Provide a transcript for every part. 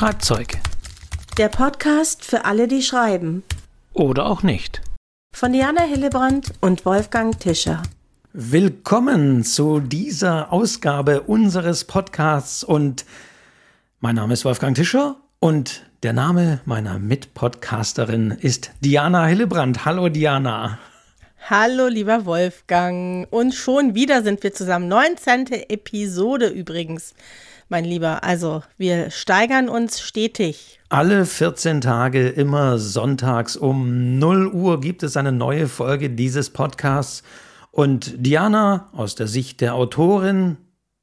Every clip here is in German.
Schreibzeug. Der Podcast für alle, die schreiben. Oder auch nicht. Von Diana Hillebrand und Wolfgang Tischer. Willkommen zu dieser Ausgabe unseres Podcasts und mein Name ist Wolfgang Tischer und der Name meiner Mitpodcasterin ist Diana Hillebrand. Hallo Diana. Hallo lieber Wolfgang. Und schon wieder sind wir zusammen. 19. Episode übrigens, mein Lieber. Also wir steigern uns stetig. Alle 14 Tage, immer sonntags um 0 Uhr gibt es eine neue Folge dieses Podcasts. Und Diana aus der Sicht der Autorin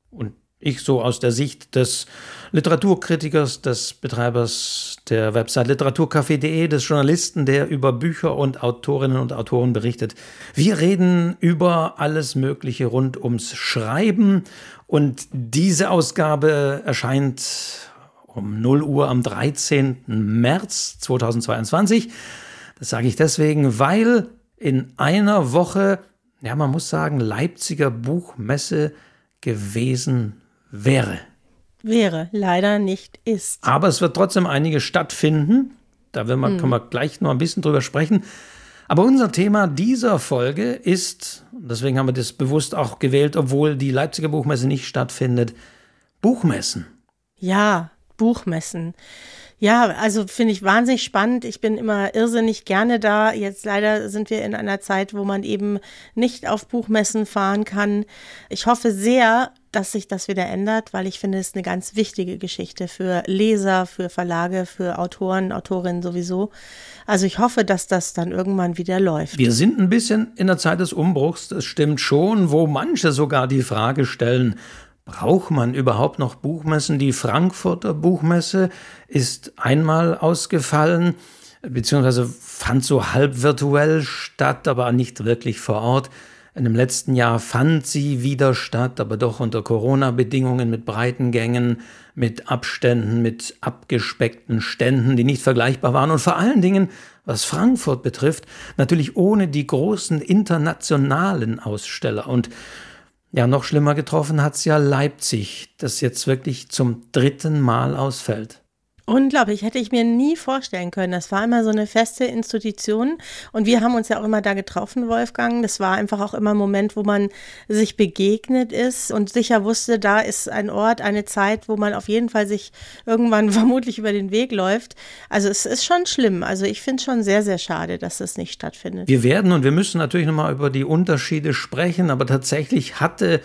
und ich so aus der Sicht des Literaturkritikers, des Betreibers der Website literaturcafé.de, des Journalisten, der über Bücher und Autorinnen und Autoren berichtet. Wir reden über alles Mögliche rund ums Schreiben und diese Ausgabe erscheint um 0 Uhr am 13. März 2022. Das sage ich deswegen, weil in einer Woche, ja, man muss sagen, Leipziger Buchmesse gewesen wäre. Wäre, leider nicht ist. Aber es wird trotzdem einige stattfinden. Da wir, Hm. können wir gleich noch ein bisschen drüber sprechen. Aber unser Thema dieser Folge ist, deswegen haben wir das bewusst auch gewählt, obwohl die Leipziger Buchmesse nicht stattfindet, Buchmessen. Ja, Buchmessen. Ja, also finde ich wahnsinnig spannend. Ich bin immer irrsinnig gerne da. Jetzt leider sind wir in einer Zeit, wo man eben nicht auf Buchmessen fahren kann. Ich hoffe sehr, dass sich das wieder ändert, weil ich finde, es ist eine ganz wichtige Geschichte für Leser, für Verlage, für Autoren, Autorinnen sowieso. Also ich hoffe, dass das dann irgendwann wieder läuft. Wir sind ein bisschen in der Zeit des Umbruchs, das stimmt schon, wo manche sogar die Frage stellen, braucht man überhaupt noch Buchmessen? Die Frankfurter Buchmesse ist einmal ausgefallen, beziehungsweise fand so halb virtuell statt, aber nicht wirklich vor Ort. In dem letzten Jahr fand sie wieder statt, aber doch unter Corona-Bedingungen mit breiten Gängen, mit Abständen, mit abgespeckten Ständen, die nicht vergleichbar waren und vor allen Dingen, was Frankfurt betrifft, natürlich ohne die großen internationalen Aussteller. Und ja, noch schlimmer getroffen hat's ja Leipzig, das jetzt wirklich zum dritten Mal ausfällt. Unglaublich, hätte ich mir nie vorstellen können. Das war immer so eine feste Institution und wir haben uns ja auch immer da getroffen, Wolfgang. Das war einfach auch immer ein Moment, wo man sich begegnet ist und sicher wusste, da ist ein Ort, eine Zeit, wo man auf jeden Fall sich irgendwann vermutlich über den Weg läuft. Also es ist schon schlimm. Also ich finde es schon sehr, sehr schade, dass das nicht stattfindet. Wir werden und wir müssen natürlich nochmal über die Unterschiede sprechen, aber tatsächlich hatte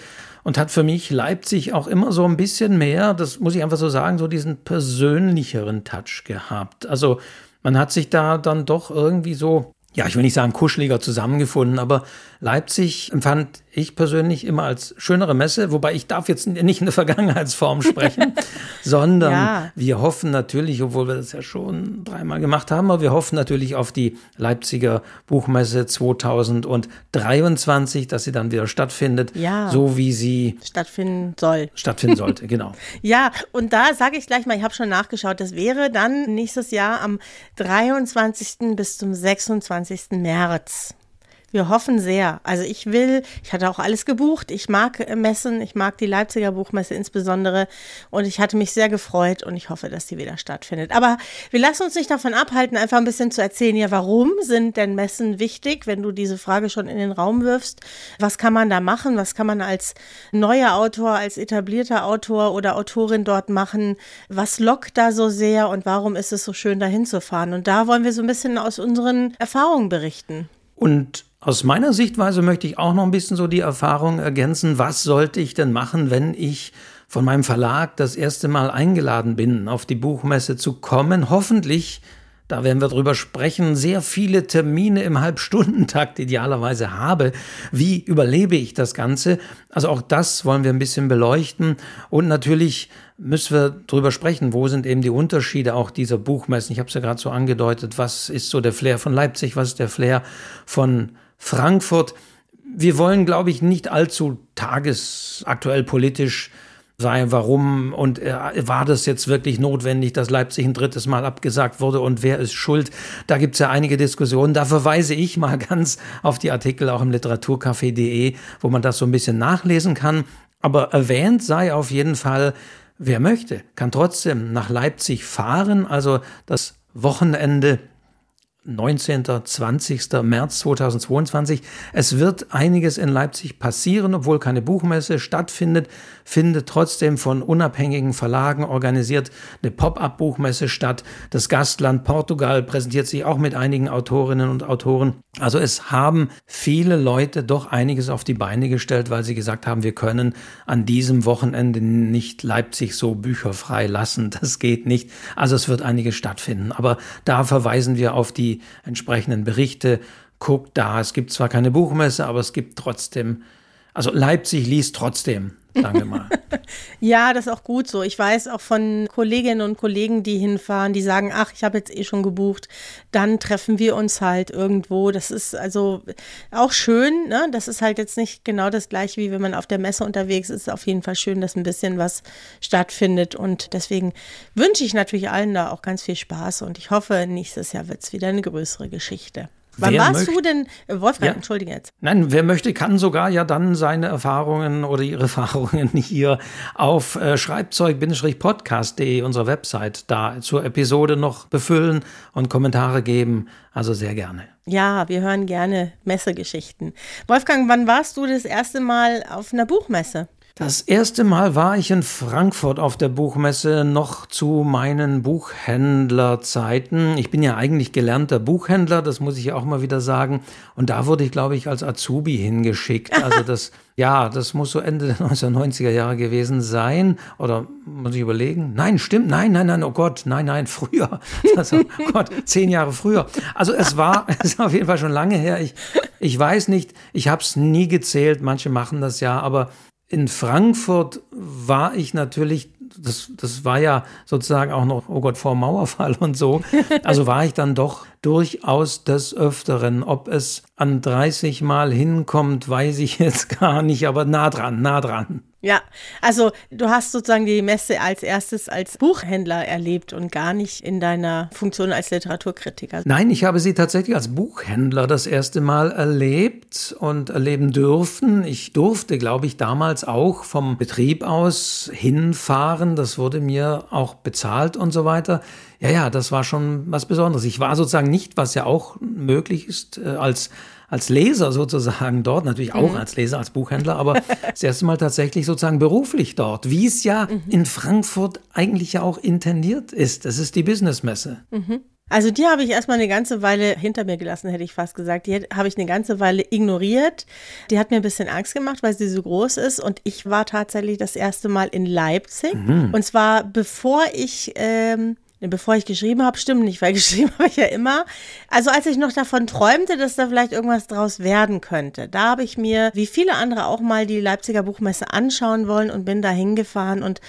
und hat für mich Leipzig auch immer so ein bisschen mehr, das muss ich einfach so sagen, so diesen persönlicheren Touch gehabt. Also man hat sich da dann doch irgendwie so, ja, ich will nicht sagen kuscheliger zusammengefunden, aber Leipzig empfand ich persönlich immer als schönere Messe, wobei ich darf jetzt nicht in der Vergangenheitsform sprechen, sondern Ja. wir hoffen natürlich, obwohl wir das ja schon dreimal gemacht haben, aber wir hoffen natürlich auf die Leipziger Buchmesse 2023, dass sie dann wieder stattfindet, Ja. so wie sie Stattfinden soll. stattfinden sollte. Genau. Ja, und da sage ich gleich mal, ich habe schon nachgeschaut, das wäre dann nächstes Jahr am 23. bis zum 26. März. Wir hoffen sehr. Also ich will, ich hatte auch alles gebucht. Ich mag äh, Messen, ich mag die Leipziger Buchmesse insbesondere und ich hatte mich sehr gefreut und ich hoffe, dass die wieder stattfindet. Aber wir lassen uns nicht davon abhalten, einfach ein bisschen zu erzählen, ja, warum sind denn Messen wichtig, wenn du diese Frage schon in den Raum wirfst? Was kann man da machen? Was kann man als neuer Autor, als etablierter Autor oder Autorin dort machen? Was lockt da so sehr und warum ist es so schön, da hinzufahren? Und da wollen wir so ein bisschen aus unseren Erfahrungen berichten. Und aus meiner Sichtweise möchte ich auch noch ein bisschen so die Erfahrung ergänzen, was sollte ich denn machen, wenn ich von meinem Verlag das erste Mal eingeladen bin, auf die Buchmesse zu kommen. Hoffentlich, da werden wir drüber sprechen, sehr viele Termine im Halbstundentakt idealerweise habe. Wie überlebe ich das Ganze? Also auch das wollen wir ein bisschen beleuchten. Und natürlich müssen wir drüber sprechen, wo sind eben die Unterschiede auch dieser Buchmessen. Ich habe es ja gerade so angedeutet, was ist so der Flair von Leipzig, was ist der Flair von Frankfurt. Wir wollen, glaube ich, nicht allzu tagesaktuell politisch sein, warum und äh, war das jetzt wirklich notwendig, dass Leipzig ein drittes Mal abgesagt wurde und wer ist schuld? Da gibt es ja einige Diskussionen. Da verweise ich mal ganz auf die Artikel auch im literaturcafé.de, wo man das so ein bisschen nachlesen kann. Aber erwähnt sei auf jeden Fall, wer möchte, kann trotzdem nach Leipzig fahren. Also das Wochenende 19. 20. März 2022. Es wird einiges in Leipzig passieren, obwohl keine Buchmesse stattfindet, findet trotzdem von unabhängigen Verlagen organisiert eine Pop-up-Buchmesse statt. Das Gastland Portugal präsentiert sich auch mit einigen Autorinnen und Autoren. Also es haben viele Leute doch einiges auf die Beine gestellt, weil sie gesagt haben, wir können an diesem Wochenende nicht Leipzig so bücherfrei lassen. Das geht nicht. Also es wird einiges stattfinden. Aber da verweisen wir auf die entsprechenden Berichte. Guckt da, es gibt zwar keine Buchmesse, aber es gibt trotzdem, also Leipzig liest trotzdem, sagen wir mal. ja, das ist auch gut so. Ich weiß auch von Kolleginnen und Kollegen, die hinfahren, die sagen, ach, ich habe jetzt eh schon gebucht, dann treffen wir uns halt irgendwo. Das ist also auch schön, ne? Das ist halt jetzt nicht genau das gleiche, wie wenn man auf der Messe unterwegs ist. Auf jeden Fall schön, dass ein bisschen was stattfindet. Und deswegen wünsche ich natürlich allen da auch ganz viel Spaß und ich hoffe, nächstes Jahr wird es wieder eine größere Geschichte. Wann wer warst du denn, äh, Wolfgang, ja. entschuldige jetzt. Nein, wer möchte, kann sogar ja dann seine Erfahrungen oder ihre Erfahrungen hier auf äh, schreibzeug-podcast.de, unserer Website, da zur Episode noch befüllen und Kommentare geben. Also sehr gerne. Ja, wir hören gerne Messegeschichten. Wolfgang, wann warst du das erste Mal auf einer Buchmesse? Das erste Mal war ich in Frankfurt auf der Buchmesse noch zu meinen Buchhändlerzeiten. Ich bin ja eigentlich gelernter Buchhändler, das muss ich auch mal wieder sagen. Und da wurde ich, glaube ich, als Azubi hingeschickt. Also das, ja, das muss so Ende der 1990er Jahre gewesen sein. Oder muss ich überlegen? Nein, stimmt, nein, nein, nein, oh Gott, nein, nein, früher. Also, oh Gott, zehn Jahre früher. Also es war, es ist auf jeden Fall schon lange her. Ich, ich weiß nicht, ich habe es nie gezählt, manche machen das ja, aber in Frankfurt war ich natürlich, das, das war ja sozusagen auch noch, oh Gott, vor Mauerfall und so. Also war ich dann doch durchaus des Öfteren. Ob es an 30 Mal hinkommt, weiß ich jetzt gar nicht, aber nah dran, nah dran. Ja, also du hast sozusagen die Messe als erstes als Buchhändler erlebt und gar nicht in deiner Funktion als Literaturkritiker. Nein, ich habe sie tatsächlich als Buchhändler das erste Mal erlebt und erleben dürfen. Ich durfte, glaube ich, damals auch vom Betrieb aus hinfahren. Das wurde mir auch bezahlt und so weiter. Ja, ja, das war schon was Besonderes. Ich war sozusagen nicht, was ja auch möglich ist, äh, als als Leser sozusagen dort, natürlich auch mhm. als Leser, als Buchhändler, aber das erste Mal tatsächlich sozusagen beruflich dort, wie es ja mhm. in Frankfurt eigentlich ja auch intendiert ist. Das ist die Businessmesse. Mhm. Also die habe ich erstmal eine ganze Weile hinter mir gelassen, hätte ich fast gesagt. Die habe ich eine ganze Weile ignoriert. Die hat mir ein bisschen Angst gemacht, weil sie so groß ist. Und ich war tatsächlich das erste Mal in Leipzig. Mhm. Und zwar bevor ich ähm, bevor ich geschrieben habe, stimmt nicht, weil geschrieben habe ich ja immer. Also als ich noch davon träumte, dass da vielleicht irgendwas draus werden könnte, da habe ich mir, wie viele andere auch mal die Leipziger Buchmesse anschauen wollen und bin da hingefahren und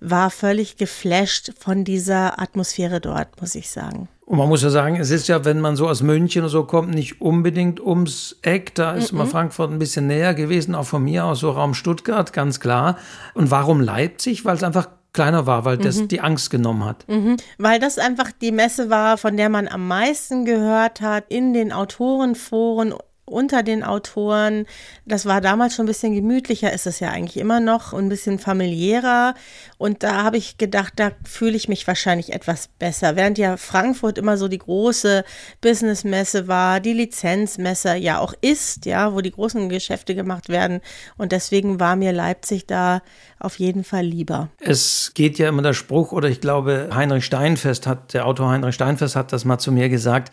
war völlig geflasht von dieser Atmosphäre dort, muss ich sagen. Und man muss ja sagen, es ist ja, wenn man so aus München oder so kommt, nicht unbedingt ums Eck. Da ist mm -mm. mal Frankfurt ein bisschen näher gewesen, auch von mir aus so Raum Stuttgart, ganz klar. Und warum Leipzig? Weil es einfach kleiner war, weil das mhm. die Angst genommen hat. Mhm. Weil das einfach die Messe war, von der man am meisten gehört hat in den Autorenforen unter den Autoren. Das war damals schon ein bisschen gemütlicher, ist es ja eigentlich immer noch, und ein bisschen familiärer. Und da habe ich gedacht, da fühle ich mich wahrscheinlich etwas besser. Während ja Frankfurt immer so die große Businessmesse war, die Lizenzmesse ja auch ist, ja, wo die großen Geschäfte gemacht werden. Und deswegen war mir Leipzig da auf jeden Fall lieber. Es geht ja immer der Spruch, oder ich glaube, Heinrich Steinfest hat, der Autor Heinrich Steinfest hat das mal zu mir gesagt,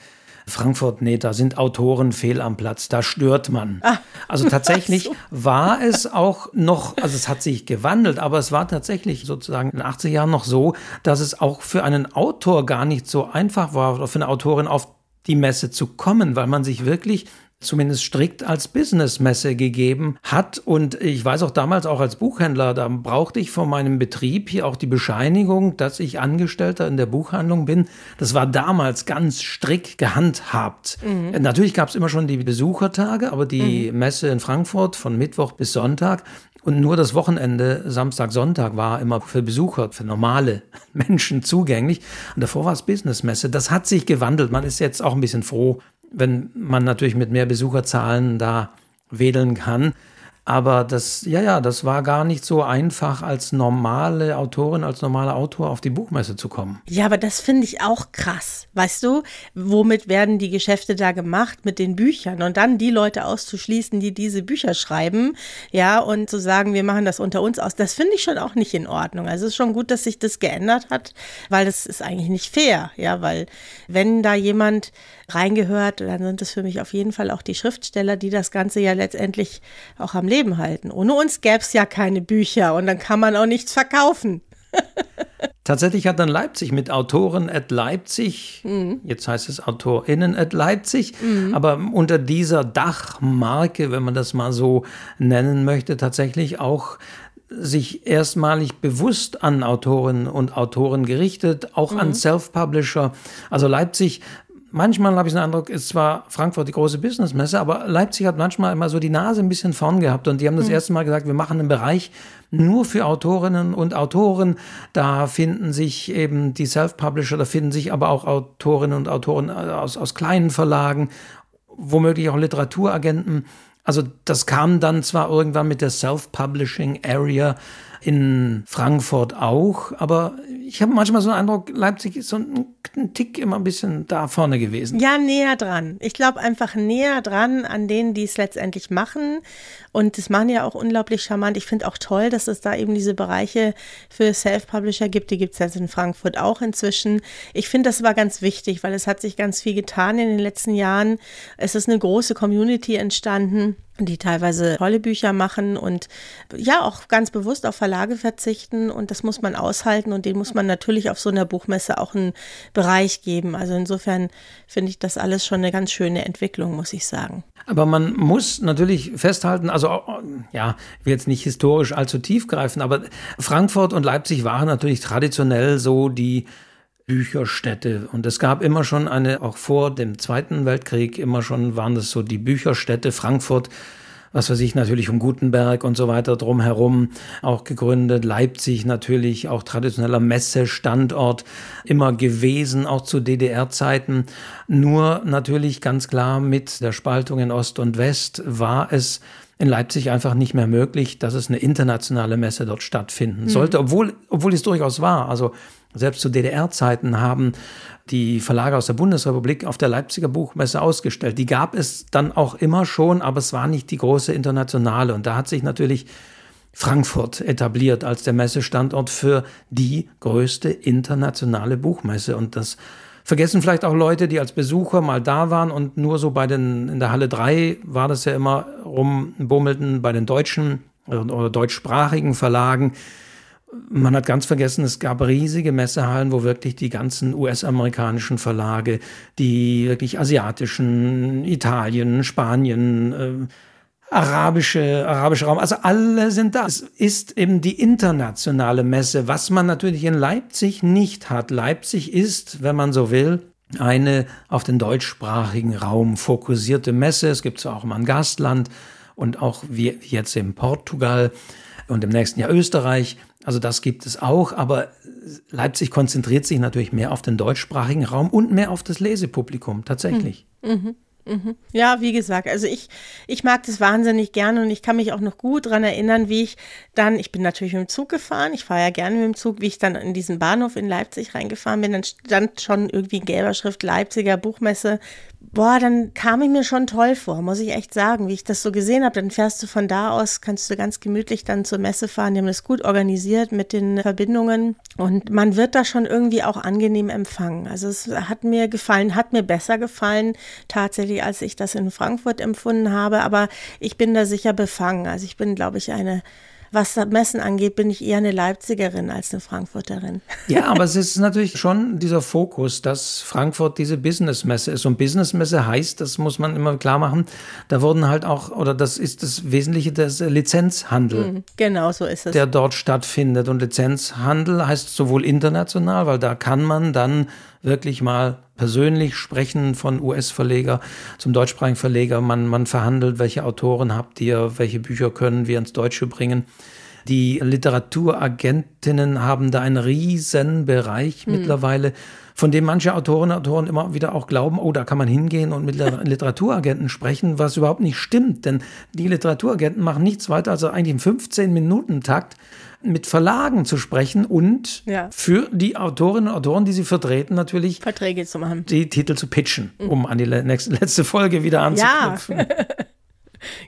Frankfurt, nee, da sind Autoren fehl am Platz, da stört man. Ah, also tatsächlich so. war es auch noch, also es hat sich gewandelt, aber es war tatsächlich sozusagen in den 80er Jahren noch so, dass es auch für einen Autor gar nicht so einfach war, oder für eine Autorin auf die Messe zu kommen, weil man sich wirklich zumindest strikt als Businessmesse gegeben hat. Und ich weiß auch damals auch als Buchhändler, da brauchte ich von meinem Betrieb hier auch die Bescheinigung, dass ich Angestellter in der Buchhandlung bin. Das war damals ganz strikt gehandhabt. Mhm. Natürlich gab es immer schon die Besuchertage, aber die mhm. Messe in Frankfurt von Mittwoch bis Sonntag und nur das Wochenende, Samstag, Sonntag war immer für Besucher, für normale Menschen zugänglich. Und davor war es Businessmesse. Das hat sich gewandelt. Man ist jetzt auch ein bisschen froh, wenn man natürlich mit mehr Besucherzahlen da wedeln kann. Aber das, ja, ja, das war gar nicht so einfach, als normale Autorin, als normaler Autor auf die Buchmesse zu kommen. Ja, aber das finde ich auch krass. Weißt du, womit werden die Geschäfte da gemacht? Mit den Büchern. Und dann die Leute auszuschließen, die diese Bücher schreiben, ja, und zu sagen, wir machen das unter uns aus, das finde ich schon auch nicht in Ordnung. Also es ist schon gut, dass sich das geändert hat, weil das ist eigentlich nicht fair, ja, weil wenn da jemand reingehört, dann sind es für mich auf jeden Fall auch die Schriftsteller, die das Ganze ja letztendlich auch am Leben halten. Ohne uns gäbe es ja keine Bücher und dann kann man auch nichts verkaufen. Tatsächlich hat dann Leipzig mit Autoren at Leipzig, mhm. jetzt heißt es AutorInnen at Leipzig, mhm. aber unter dieser Dachmarke, wenn man das mal so nennen möchte, tatsächlich auch sich erstmalig bewusst an Autorinnen und Autoren gerichtet, auch mhm. an Self-Publisher. Also Leipzig manchmal habe ich den Eindruck, ist zwar Frankfurt die große Businessmesse, aber Leipzig hat manchmal immer so die Nase ein bisschen vorn gehabt und die haben das mhm. erste Mal gesagt, wir machen einen Bereich nur für Autorinnen und Autoren. Da finden sich eben die Self-Publisher, da finden sich aber auch Autorinnen und Autoren aus, aus kleinen Verlagen, womöglich auch Literaturagenten. Also das kam dann zwar irgendwann mit der Self-Publishing Area in Frankfurt auch, aber ich habe manchmal so einen Eindruck, Leipzig ist so ein, ein, Tick immer ein bisschen da vorne gewesen. Ja, näher dran. Ich glaube einfach näher dran an denen, die es letztendlich machen. Und das machen ja auch unglaublich charmant. Ich finde auch toll, dass es da eben diese Bereiche für Self-Publisher gibt. Die gibt es jetzt in Frankfurt auch inzwischen. Ich finde das war ganz wichtig, weil es hat sich ganz viel getan in den letzten Jahren. Es ist eine große Community entstanden die teilweise tolle Bücher machen und ja auch ganz bewusst auf Verlage verzichten und das muss man aushalten und den muss man natürlich auf so einer Buchmesse auch einen Bereich geben. Also insofern finde ich das alles schon eine ganz schöne Entwicklung, muss ich sagen. Aber man muss natürlich festhalten, also ja, ich will jetzt nicht historisch allzu tief greifen, aber Frankfurt und Leipzig waren natürlich traditionell so die Bücherstädte. Und es gab immer schon eine, auch vor dem Zweiten Weltkrieg, immer schon waren das so die Bücherstädte Frankfurt, was weiß ich, natürlich um Gutenberg und so weiter drumherum auch gegründet. Leipzig natürlich auch traditioneller Messestandort immer gewesen, auch zu DDR-Zeiten. Nur natürlich ganz klar mit der Spaltung in Ost und West war es in Leipzig einfach nicht mehr möglich, dass es eine internationale Messe dort stattfinden mhm. sollte, obwohl, obwohl es durchaus war. Also selbst zu DDR-Zeiten haben die Verlage aus der Bundesrepublik auf der Leipziger Buchmesse ausgestellt. Die gab es dann auch immer schon, aber es war nicht die große internationale. Und da hat sich natürlich Frankfurt etabliert als der Messestandort für die größte internationale Buchmesse. Und das vergessen vielleicht auch Leute, die als Besucher mal da waren und nur so bei den, in der Halle 3 war das ja immer rumbummelten bei den deutschen oder deutschsprachigen Verlagen man hat ganz vergessen, es gab riesige Messehallen, wo wirklich die ganzen US-amerikanischen Verlage, die wirklich asiatischen, Italien, Spanien, äh, arabische, arabische Raum, also alle sind da. Es ist eben die internationale Messe, was man natürlich in Leipzig nicht hat. Leipzig ist, wenn man so will, eine auf den deutschsprachigen Raum fokussierte Messe. Es gibt zwar auch mal ein Gastland und auch wie jetzt in Portugal und im nächsten Jahr Österreich. Also das gibt es auch, aber Leipzig konzentriert sich natürlich mehr auf den deutschsprachigen Raum und mehr auf das Lesepublikum tatsächlich. Mhm. Mhm. Mhm. Ja, wie gesagt, also ich, ich mag das wahnsinnig gerne und ich kann mich auch noch gut daran erinnern, wie ich dann, ich bin natürlich mit dem Zug gefahren, ich fahre ja gerne mit dem Zug, wie ich dann in diesen Bahnhof in Leipzig reingefahren bin, dann stand schon irgendwie in gelber Schrift Leipziger Buchmesse boah, dann kam ich mir schon toll vor, muss ich echt sagen, wie ich das so gesehen habe. Dann fährst du von da aus, kannst du ganz gemütlich dann zur Messe fahren. Die haben das gut organisiert mit den Verbindungen und man wird da schon irgendwie auch angenehm empfangen. Also es hat mir gefallen, hat mir besser gefallen tatsächlich, als ich das in Frankfurt empfunden habe. Aber ich bin da sicher befangen. Also ich bin, glaube ich, eine was Messen angeht, bin ich eher eine Leipzigerin als eine Frankfurterin. Ja, aber es ist natürlich schon dieser Fokus, dass Frankfurt diese Businessmesse ist. Und Businessmesse heißt, das muss man immer klar machen, da wurden halt auch, oder das ist das Wesentliche des Lizenzhandel. Mhm, genau, so ist es. Der dort stattfindet. Und Lizenzhandel heißt sowohl international, weil da kann man dann wirklich mal persönlich sprechen von US-Verleger zum deutschsprachigen Verleger. Man, man verhandelt, welche Autoren habt ihr, welche Bücher können wir ins Deutsche bringen. Die Literaturagentinnen haben da einen riesen Bereich mhm. mittlerweile, von dem manche Autorinnen und Autoren immer wieder auch glauben, oh, da kann man hingehen und mit Literaturagenten sprechen, was überhaupt nicht stimmt. Denn die Literaturagenten machen nichts weiter, als eigentlich im 15-Minuten-Takt mit Verlagen zu sprechen und ja. für die Autorinnen und Autoren, die sie vertreten, natürlich Verträge zu machen. Die Titel zu pitchen, um an die nächste, letzte Folge wieder anzuknüpfen. Ja.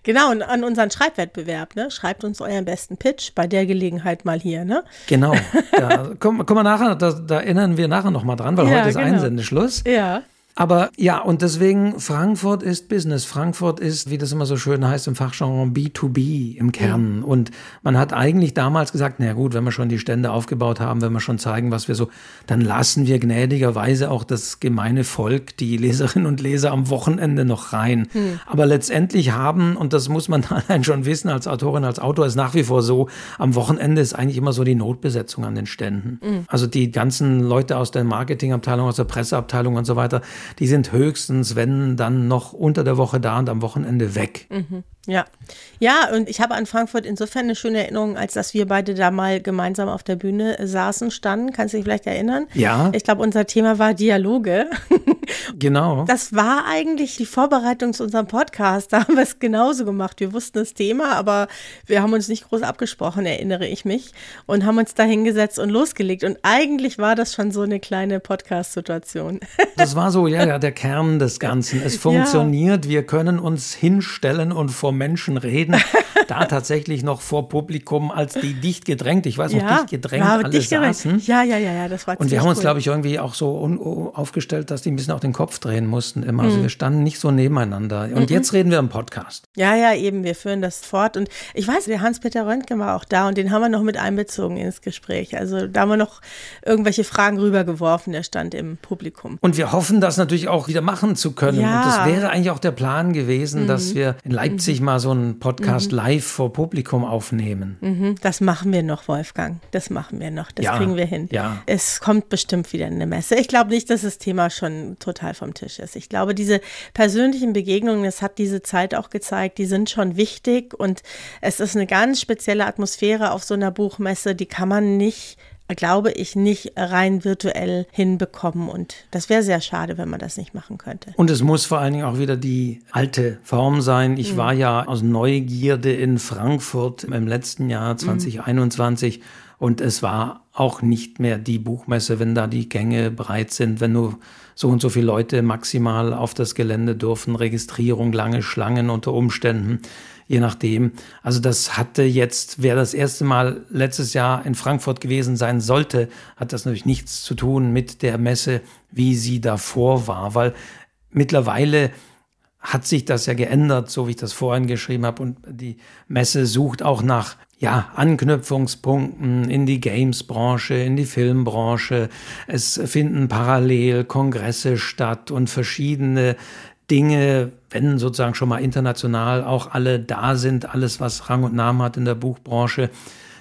Genau, und an unseren Schreibwettbewerb, ne? Schreibt uns euren besten Pitch bei der Gelegenheit mal hier, ne? Genau. Da kommen, kommen wir nachher, da, da erinnern wir nachher nochmal dran, weil ja, heute ist genau. Einsendeschluss. Ja. Aber ja, und deswegen, Frankfurt ist Business. Frankfurt ist, wie das immer so schön heißt im Fachjargon, B2B im Kern. Mhm. Und man hat eigentlich damals gesagt, na gut, wenn wir schon die Stände aufgebaut haben, wenn wir schon zeigen, was wir so, dann lassen wir gnädigerweise auch das gemeine Volk, die Leserinnen und Leser am Wochenende noch rein. Mhm. Aber letztendlich haben, und das muss man allein schon wissen, als Autorin, als Autor ist nach wie vor so, am Wochenende ist eigentlich immer so die Notbesetzung an den Ständen. Mhm. Also die ganzen Leute aus der Marketingabteilung, aus der Presseabteilung und so weiter, die sind höchstens, wenn dann noch unter der Woche da und am Wochenende weg. Mhm. Ja, ja, und ich habe an Frankfurt insofern eine schöne Erinnerung, als dass wir beide da mal gemeinsam auf der Bühne saßen, standen. Kannst du dich vielleicht erinnern? Ja. Ich glaube, unser Thema war Dialoge. Genau. Das war eigentlich die Vorbereitung zu unserem Podcast. Da haben wir es genauso gemacht. Wir wussten das Thema, aber wir haben uns nicht groß abgesprochen, erinnere ich mich, und haben uns da hingesetzt und losgelegt. Und eigentlich war das schon so eine kleine Podcast-Situation. Das war so, ja, ja, der Kern des Ganzen. Es funktioniert. Ja. Wir können uns hinstellen und vor Menschen reden. da tatsächlich noch vor Publikum als die dicht gedrängt, ich weiß noch, ja, dicht gedrängt alle dicht saßen. Ja, ja, ja, ja, das war Und wir haben uns, cool. glaube ich, irgendwie auch so aufgestellt, dass die ein bisschen auch den Kopf drehen mussten immer. Also mhm. wir standen nicht so nebeneinander. Und mhm. jetzt reden wir im Podcast. Ja, ja, eben, wir führen das fort. Und ich weiß, der Hans-Peter Röntgen war auch da und den haben wir noch mit einbezogen ins Gespräch. Also da haben wir noch irgendwelche Fragen rübergeworfen, der stand im Publikum. Und wir hoffen, das natürlich auch wieder machen zu können. Ja. Und das wäre eigentlich auch der Plan gewesen, mhm. dass wir in Leipzig mhm. mal so einen Podcast mhm. live vor Publikum aufnehmen. Mhm. Das machen wir noch, Wolfgang. Das machen wir noch. Das ja. kriegen wir hin. Ja. Es kommt bestimmt wieder eine Messe. Ich glaube nicht, dass das Thema schon total vom Tisch ist. Ich glaube, diese persönlichen Begegnungen, das hat diese Zeit auch gezeigt, die sind schon wichtig und es ist eine ganz spezielle Atmosphäre auf so einer Buchmesse, die kann man nicht glaube ich, nicht rein virtuell hinbekommen. Und das wäre sehr schade, wenn man das nicht machen könnte. Und es muss vor allen Dingen auch wieder die alte Form sein. Ich mhm. war ja aus Neugierde in Frankfurt im letzten Jahr 2021 mhm. und es war auch nicht mehr die Buchmesse, wenn da die Gänge breit sind, wenn nur so und so viele Leute maximal auf das Gelände dürfen, Registrierung, lange Schlangen unter Umständen, je nachdem. Also das hatte jetzt, wer das erste Mal letztes Jahr in Frankfurt gewesen sein sollte, hat das natürlich nichts zu tun mit der Messe, wie sie davor war, weil mittlerweile hat sich das ja geändert, so wie ich das vorhin geschrieben habe. Und die Messe sucht auch nach ja, Anknüpfungspunkten in die Games-Branche, in die Filmbranche. Es finden parallel Kongresse statt und verschiedene Dinge, wenn sozusagen schon mal international auch alle da sind, alles, was Rang und Namen hat in der Buchbranche,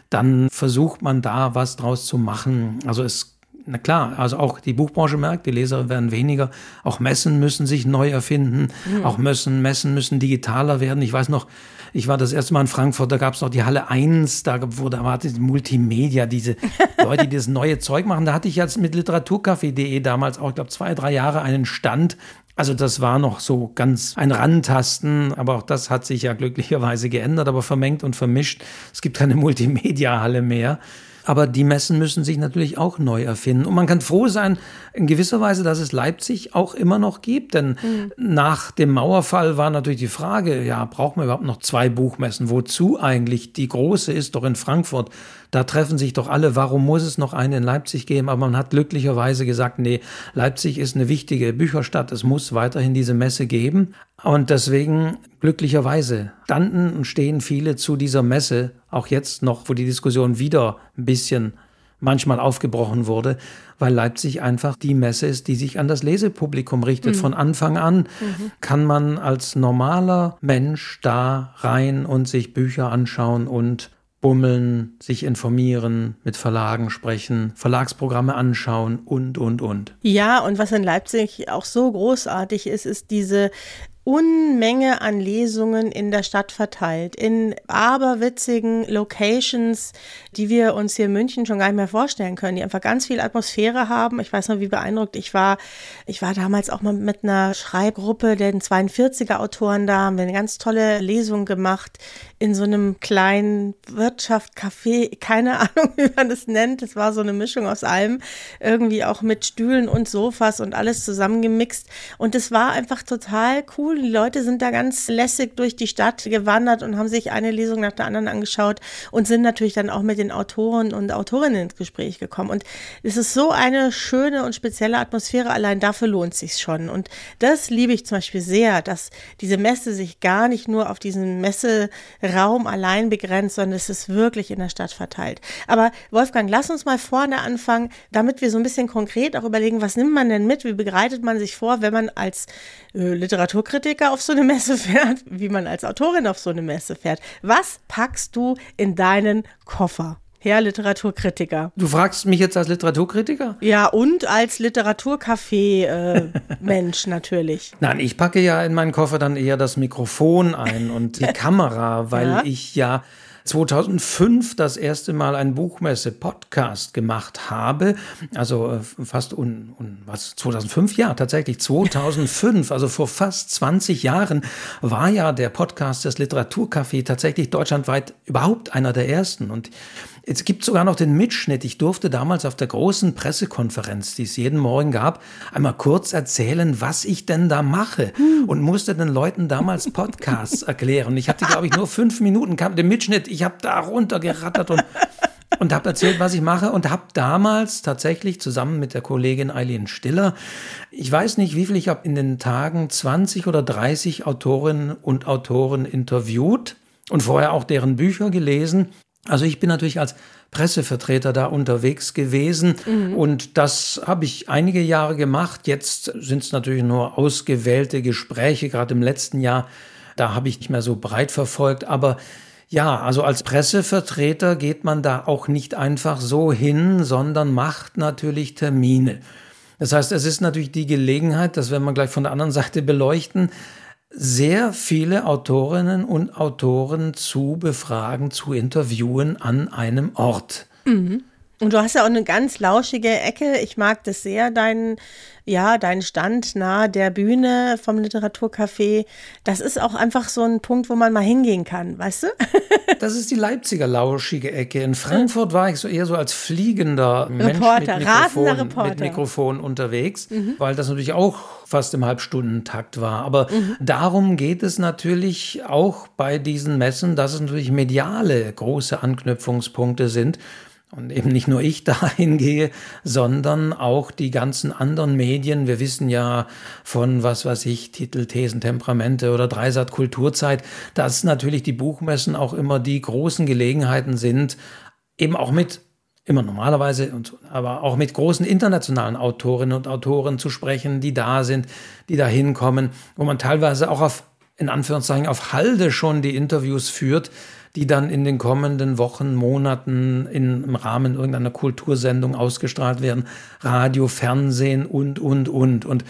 dann versucht man da was draus zu machen. Also es na klar, also auch die Buchbranche merkt, die Leser werden weniger. Auch Messen müssen sich neu erfinden. Mhm. Auch Messen, Messen müssen digitaler werden. Ich weiß noch, ich war das erste Mal in Frankfurt, da gab es noch die Halle 1, da wurde erwartet Multimedia, diese Leute, die das neue Zeug machen. Da hatte ich jetzt mit literaturcafé.de damals auch, ich glaube, zwei, drei Jahre einen Stand. Also das war noch so ganz ein Rantasten, aber auch das hat sich ja glücklicherweise geändert, aber vermengt und vermischt. Es gibt keine Multimedia-Halle mehr. Aber die Messen müssen sich natürlich auch neu erfinden. Und man kann froh sein, in gewisser Weise, dass es Leipzig auch immer noch gibt. Denn mhm. nach dem Mauerfall war natürlich die Frage, ja, brauchen wir überhaupt noch zwei Buchmessen? Wozu eigentlich? Die große ist doch in Frankfurt. Da treffen sich doch alle. Warum muss es noch eine in Leipzig geben? Aber man hat glücklicherweise gesagt, nee, Leipzig ist eine wichtige Bücherstadt. Es muss weiterhin diese Messe geben. Und deswegen glücklicherweise standen und stehen viele zu dieser Messe, auch jetzt noch, wo die Diskussion wieder ein bisschen manchmal aufgebrochen wurde, weil Leipzig einfach die Messe ist, die sich an das Lesepublikum richtet. Mhm. Von Anfang an mhm. kann man als normaler Mensch da rein und sich Bücher anschauen und bummeln, sich informieren, mit Verlagen sprechen, Verlagsprogramme anschauen und, und, und. Ja, und was in Leipzig auch so großartig ist, ist diese Unmenge an Lesungen in der Stadt verteilt, in aberwitzigen Locations, die wir uns hier in München schon gar nicht mehr vorstellen können, die einfach ganz viel Atmosphäre haben. Ich weiß noch, wie beeindruckt ich war. Ich war damals auch mal mit einer Schreibgruppe der 42er Autoren da, haben wir eine ganz tolle Lesung gemacht in so einem kleinen Wirtschaftscafé, keine Ahnung, wie man das nennt. Es war so eine Mischung aus allem, irgendwie auch mit Stühlen und Sofas und alles zusammengemixt. Und es war einfach total cool. Die Leute sind da ganz lässig durch die Stadt gewandert und haben sich eine Lesung nach der anderen angeschaut und sind natürlich dann auch mit den Autoren und Autorinnen ins Gespräch gekommen. Und es ist so eine schöne und spezielle Atmosphäre. Allein dafür lohnt sich schon. Und das liebe ich zum Beispiel sehr, dass diese Messe sich gar nicht nur auf diesen Messe Raum allein begrenzt, sondern es ist wirklich in der Stadt verteilt. Aber Wolfgang, lass uns mal vorne anfangen, damit wir so ein bisschen konkret auch überlegen, was nimmt man denn mit? Wie bereitet man sich vor, wenn man als äh, Literaturkritiker auf so eine Messe fährt, wie man als Autorin auf so eine Messe fährt? Was packst du in deinen Koffer? Herr Literaturkritiker. Du fragst mich jetzt als Literaturkritiker? Ja, und als Literaturcafé-Mensch äh, natürlich. Nein, ich packe ja in meinen Koffer dann eher das Mikrofon ein und die Kamera, weil ja. ich ja 2005 das erste Mal ein Buchmesse-Podcast gemacht habe. Also äh, fast un, un, was 2005 ja tatsächlich 2005, also vor fast 20 Jahren war ja der Podcast des Literaturcafé tatsächlich deutschlandweit überhaupt einer der ersten und es gibt sogar noch den Mitschnitt. Ich durfte damals auf der großen Pressekonferenz, die es jeden Morgen gab, einmal kurz erzählen, was ich denn da mache hm. und musste den Leuten damals Podcasts erklären. Ich hatte, glaube ich, nur fünf Minuten, kam der Mitschnitt. Ich habe da runtergerattert und und habe erzählt, was ich mache und habe damals tatsächlich zusammen mit der Kollegin Eileen Stiller, ich weiß nicht, wie viel ich habe in den Tagen 20 oder 30 Autorinnen und Autoren interviewt und vorher auch deren Bücher gelesen also ich bin natürlich als Pressevertreter da unterwegs gewesen mhm. und das habe ich einige Jahre gemacht. Jetzt sind es natürlich nur ausgewählte Gespräche, gerade im letzten Jahr. Da habe ich nicht mehr so breit verfolgt, aber ja, also als Pressevertreter geht man da auch nicht einfach so hin, sondern macht natürlich Termine. Das heißt, es ist natürlich die Gelegenheit, das werden wir gleich von der anderen Seite beleuchten, sehr viele Autorinnen und Autoren zu befragen, zu interviewen an einem Ort. Mhm. Und du hast ja auch eine ganz lauschige Ecke. Ich mag das sehr, deinen ja, dein Stand nahe der Bühne vom Literaturcafé, das ist auch einfach so ein Punkt, wo man mal hingehen kann, weißt du? das ist die Leipziger lauschige Ecke. In Frankfurt war ich so eher so als fliegender Reporter, Mensch mit Mikrofon, Reporter. mit Mikrofon unterwegs, mhm. weil das natürlich auch fast im Halbstundentakt war. Aber mhm. darum geht es natürlich auch bei diesen Messen, dass es natürlich mediale große Anknüpfungspunkte sind. Und eben nicht nur ich dahin gehe, sondern auch die ganzen anderen Medien. Wir wissen ja von, was weiß ich, Titel, Thesen, Temperamente oder Dreisat Kulturzeit, dass natürlich die Buchmessen auch immer die großen Gelegenheiten sind, eben auch mit immer normalerweise, und, aber auch mit großen internationalen Autorinnen und Autoren zu sprechen, die da sind, die da hinkommen, wo man teilweise auch auf, in Anführungszeichen, auf Halde schon die Interviews führt, die dann in den kommenden Wochen, Monaten im Rahmen irgendeiner Kultursendung ausgestrahlt werden. Radio, Fernsehen und, und, und. Und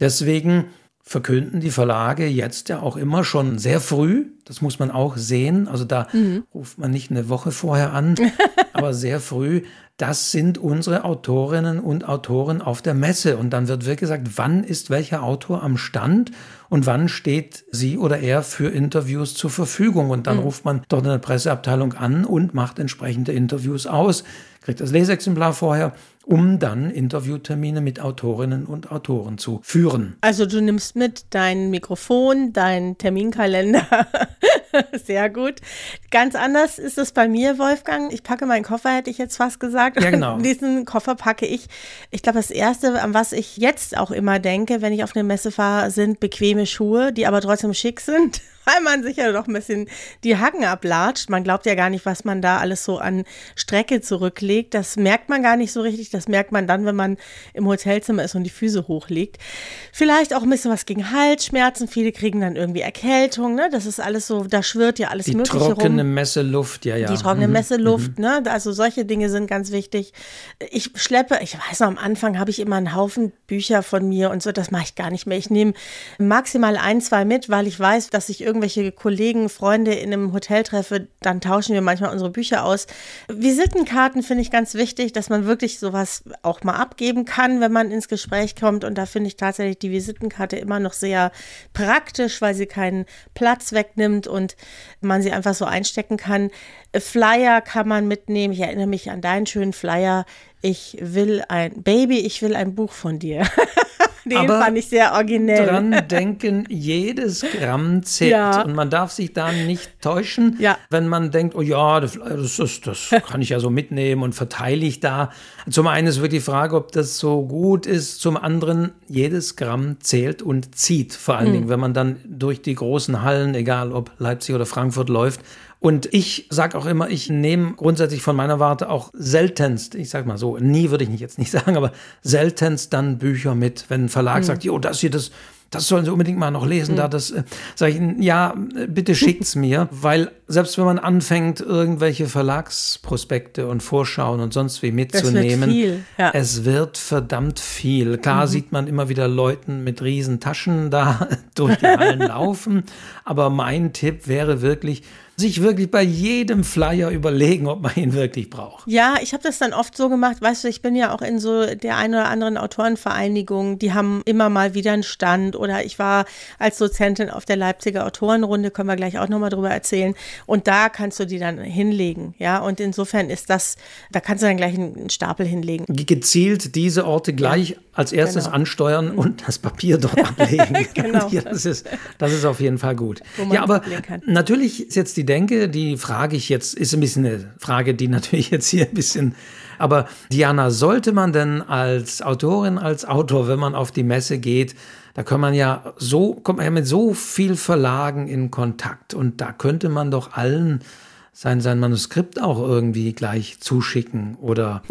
deswegen verkünden die Verlage jetzt ja auch immer schon sehr früh, das muss man auch sehen, also da mhm. ruft man nicht eine Woche vorher an, aber sehr früh, das sind unsere Autorinnen und Autoren auf der Messe. Und dann wird wirklich gesagt, wann ist welcher Autor am Stand und wann steht sie oder er für Interviews zur Verfügung. Und dann mhm. ruft man dort in der Presseabteilung an und macht entsprechende Interviews aus, kriegt das Lesexemplar vorher um dann Interviewtermine mit Autorinnen und Autoren zu führen. Also du nimmst mit dein Mikrofon, dein Terminkalender. Sehr gut. Ganz anders ist es bei mir, Wolfgang. Ich packe meinen Koffer, hätte ich jetzt fast gesagt. Ja, genau. In diesen Koffer packe ich, ich glaube, das Erste, an was ich jetzt auch immer denke, wenn ich auf eine Messe fahre, sind bequeme Schuhe, die aber trotzdem schick sind weil man sich ja doch ein bisschen die Hacken ablatscht. Man glaubt ja gar nicht, was man da alles so an Strecke zurücklegt. Das merkt man gar nicht so richtig. Das merkt man dann, wenn man im Hotelzimmer ist und die Füße hochlegt. Vielleicht auch ein bisschen was gegen Halsschmerzen. Viele kriegen dann irgendwie Erkältung. Ne? Das ist alles so, da schwirrt ja alles die Mögliche rum. Die trockene Messeluft, ja, ja. Die trockene mhm. Messeluft, mhm. ne? Also solche Dinge sind ganz wichtig. Ich schleppe, ich weiß noch, am Anfang habe ich immer einen Haufen Bücher von mir und so. Das mache ich gar nicht mehr. Ich nehme maximal ein, zwei mit, weil ich weiß, dass ich irgendwelche Kollegen, Freunde in einem Hotel treffe, dann tauschen wir manchmal unsere Bücher aus. Visitenkarten finde ich ganz wichtig, dass man wirklich sowas auch mal abgeben kann, wenn man ins Gespräch kommt. Und da finde ich tatsächlich die Visitenkarte immer noch sehr praktisch, weil sie keinen Platz wegnimmt und man sie einfach so einstecken kann. Flyer kann man mitnehmen. Ich erinnere mich an deinen schönen Flyer. Ich will ein Baby, ich will ein Buch von dir. Den Aber fand ich sehr originell. Dran denken, jedes Gramm zählt. Ja. Und man darf sich da nicht täuschen, ja. wenn man denkt, oh ja, das, das, das kann ich ja so mitnehmen und verteile ich da. Zum einen ist wirklich die Frage, ob das so gut ist. Zum anderen, jedes Gramm zählt und zieht. Vor allen mhm. Dingen, wenn man dann durch die großen Hallen, egal ob Leipzig oder Frankfurt läuft und ich sage auch immer, ich nehme grundsätzlich von meiner Warte auch seltenst, ich sag mal so, nie würde ich nicht jetzt nicht sagen, aber seltenst dann Bücher mit, wenn ein Verlag mhm. sagt, jo, das hier, das, das sollen Sie unbedingt mal noch lesen. Mhm. Da das äh, sage ich, ja, bitte schickt's mir, weil selbst wenn man anfängt, irgendwelche Verlagsprospekte und Vorschauen und sonst wie mitzunehmen, wird ja. es wird verdammt viel. Klar mhm. sieht man immer wieder Leuten mit riesen Taschen da durch die Hallen laufen, aber mein Tipp wäre wirklich, sich wirklich bei jedem Flyer überlegen, ob man ihn wirklich braucht. Ja, ich habe das dann oft so gemacht, weißt du, ich bin ja auch in so der einen oder anderen Autorenvereinigung, die haben immer mal wieder einen Stand oder ich war als Dozentin auf der Leipziger Autorenrunde, können wir gleich auch nochmal drüber erzählen und da kannst du die dann hinlegen, ja, und insofern ist das, da kannst du dann gleich einen Stapel hinlegen. Gezielt diese Orte gleich ja, als erstes genau. ansteuern und das Papier dort ablegen. genau. ja, das, ist, das ist auf jeden Fall gut. Ja, aber natürlich ist jetzt die denke, die frage ich jetzt, ist ein bisschen eine Frage, die natürlich jetzt hier ein bisschen, aber Diana, sollte man denn als Autorin, als Autor, wenn man auf die Messe geht, da kann man ja so, kommt man ja mit so viel Verlagen in Kontakt und da könnte man doch allen sein, sein Manuskript auch irgendwie gleich zuschicken oder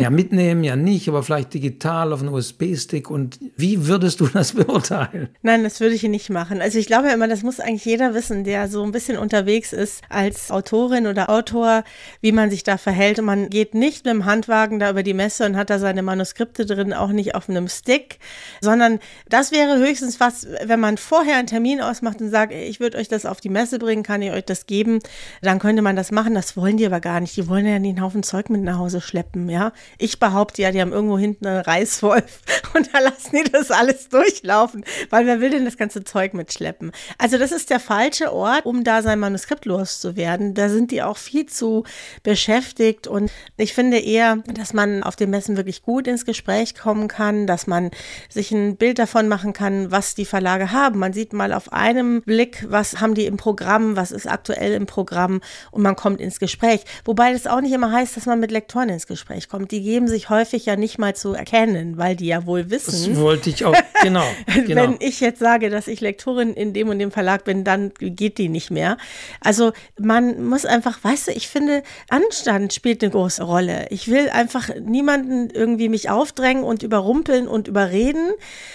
ja mitnehmen, ja nicht, aber vielleicht digital auf einen USB-Stick. Und wie würdest du das beurteilen? Nein, das würde ich nicht machen. Also ich glaube immer, das muss eigentlich jeder wissen, der so ein bisschen unterwegs ist als Autorin oder Autor, wie man sich da verhält. Und man geht nicht mit dem Handwagen da über die Messe und hat da seine Manuskripte drin, auch nicht auf einem Stick, sondern das wäre höchstens was, wenn man vorher einen Termin ausmacht und sagt, ich würde euch das auf die Messe bringen, kann ich euch das geben, dann könnte man das machen. Das wollen die aber gar nicht. Die wollen ja einen Haufen Zeug mit nach Hause schleppen, ja. Ich behaupte ja, die haben irgendwo hinten einen Reißwolf und da lassen die das alles durchlaufen, weil wer will denn das ganze Zeug mitschleppen? Also das ist der falsche Ort, um da sein Manuskript loszuwerden. Da sind die auch viel zu beschäftigt und ich finde eher, dass man auf den Messen wirklich gut ins Gespräch kommen kann, dass man sich ein Bild davon machen kann, was die Verlage haben. Man sieht mal auf einem Blick, was haben die im Programm, was ist aktuell im Programm und man kommt ins Gespräch. Wobei das auch nicht immer heißt, dass man mit Lektoren ins Gespräch kommt. Die geben sich häufig ja nicht mal zu erkennen, weil die ja wohl wissen. Das wollte ich auch, genau, genau. Wenn ich jetzt sage, dass ich Lektorin in dem und dem Verlag bin, dann geht die nicht mehr. Also man muss einfach, weißt du, ich finde, Anstand spielt eine große Rolle. Ich will einfach niemanden irgendwie mich aufdrängen und überrumpeln und überreden,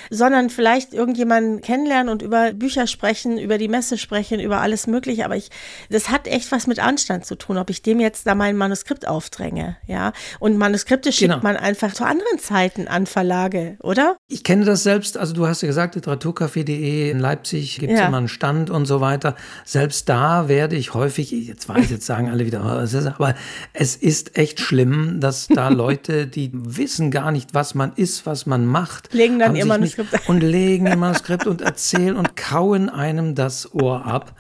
sondern vielleicht irgendjemanden kennenlernen und über Bücher sprechen, über die Messe sprechen, über alles Mögliche. Aber ich, das hat echt was mit Anstand zu tun, ob ich dem jetzt da mein Manuskript aufdränge, ja. Und Manuskripte schickt genau. man einfach zu anderen Zeiten an Verlage, oder? Ich kenne das selbst, also du hast ja gesagt, literaturcafé.de in Leipzig gibt es ja. immer einen Stand und so weiter. Selbst da werde ich häufig, jetzt weiß, jetzt sagen alle wieder, oh, aber es ist echt schlimm, dass da Leute, die wissen gar nicht, was man ist, was man macht, legen dann ihr Manuskript und legen ihr Manuskript und erzählen und kauen einem das Ohr ab.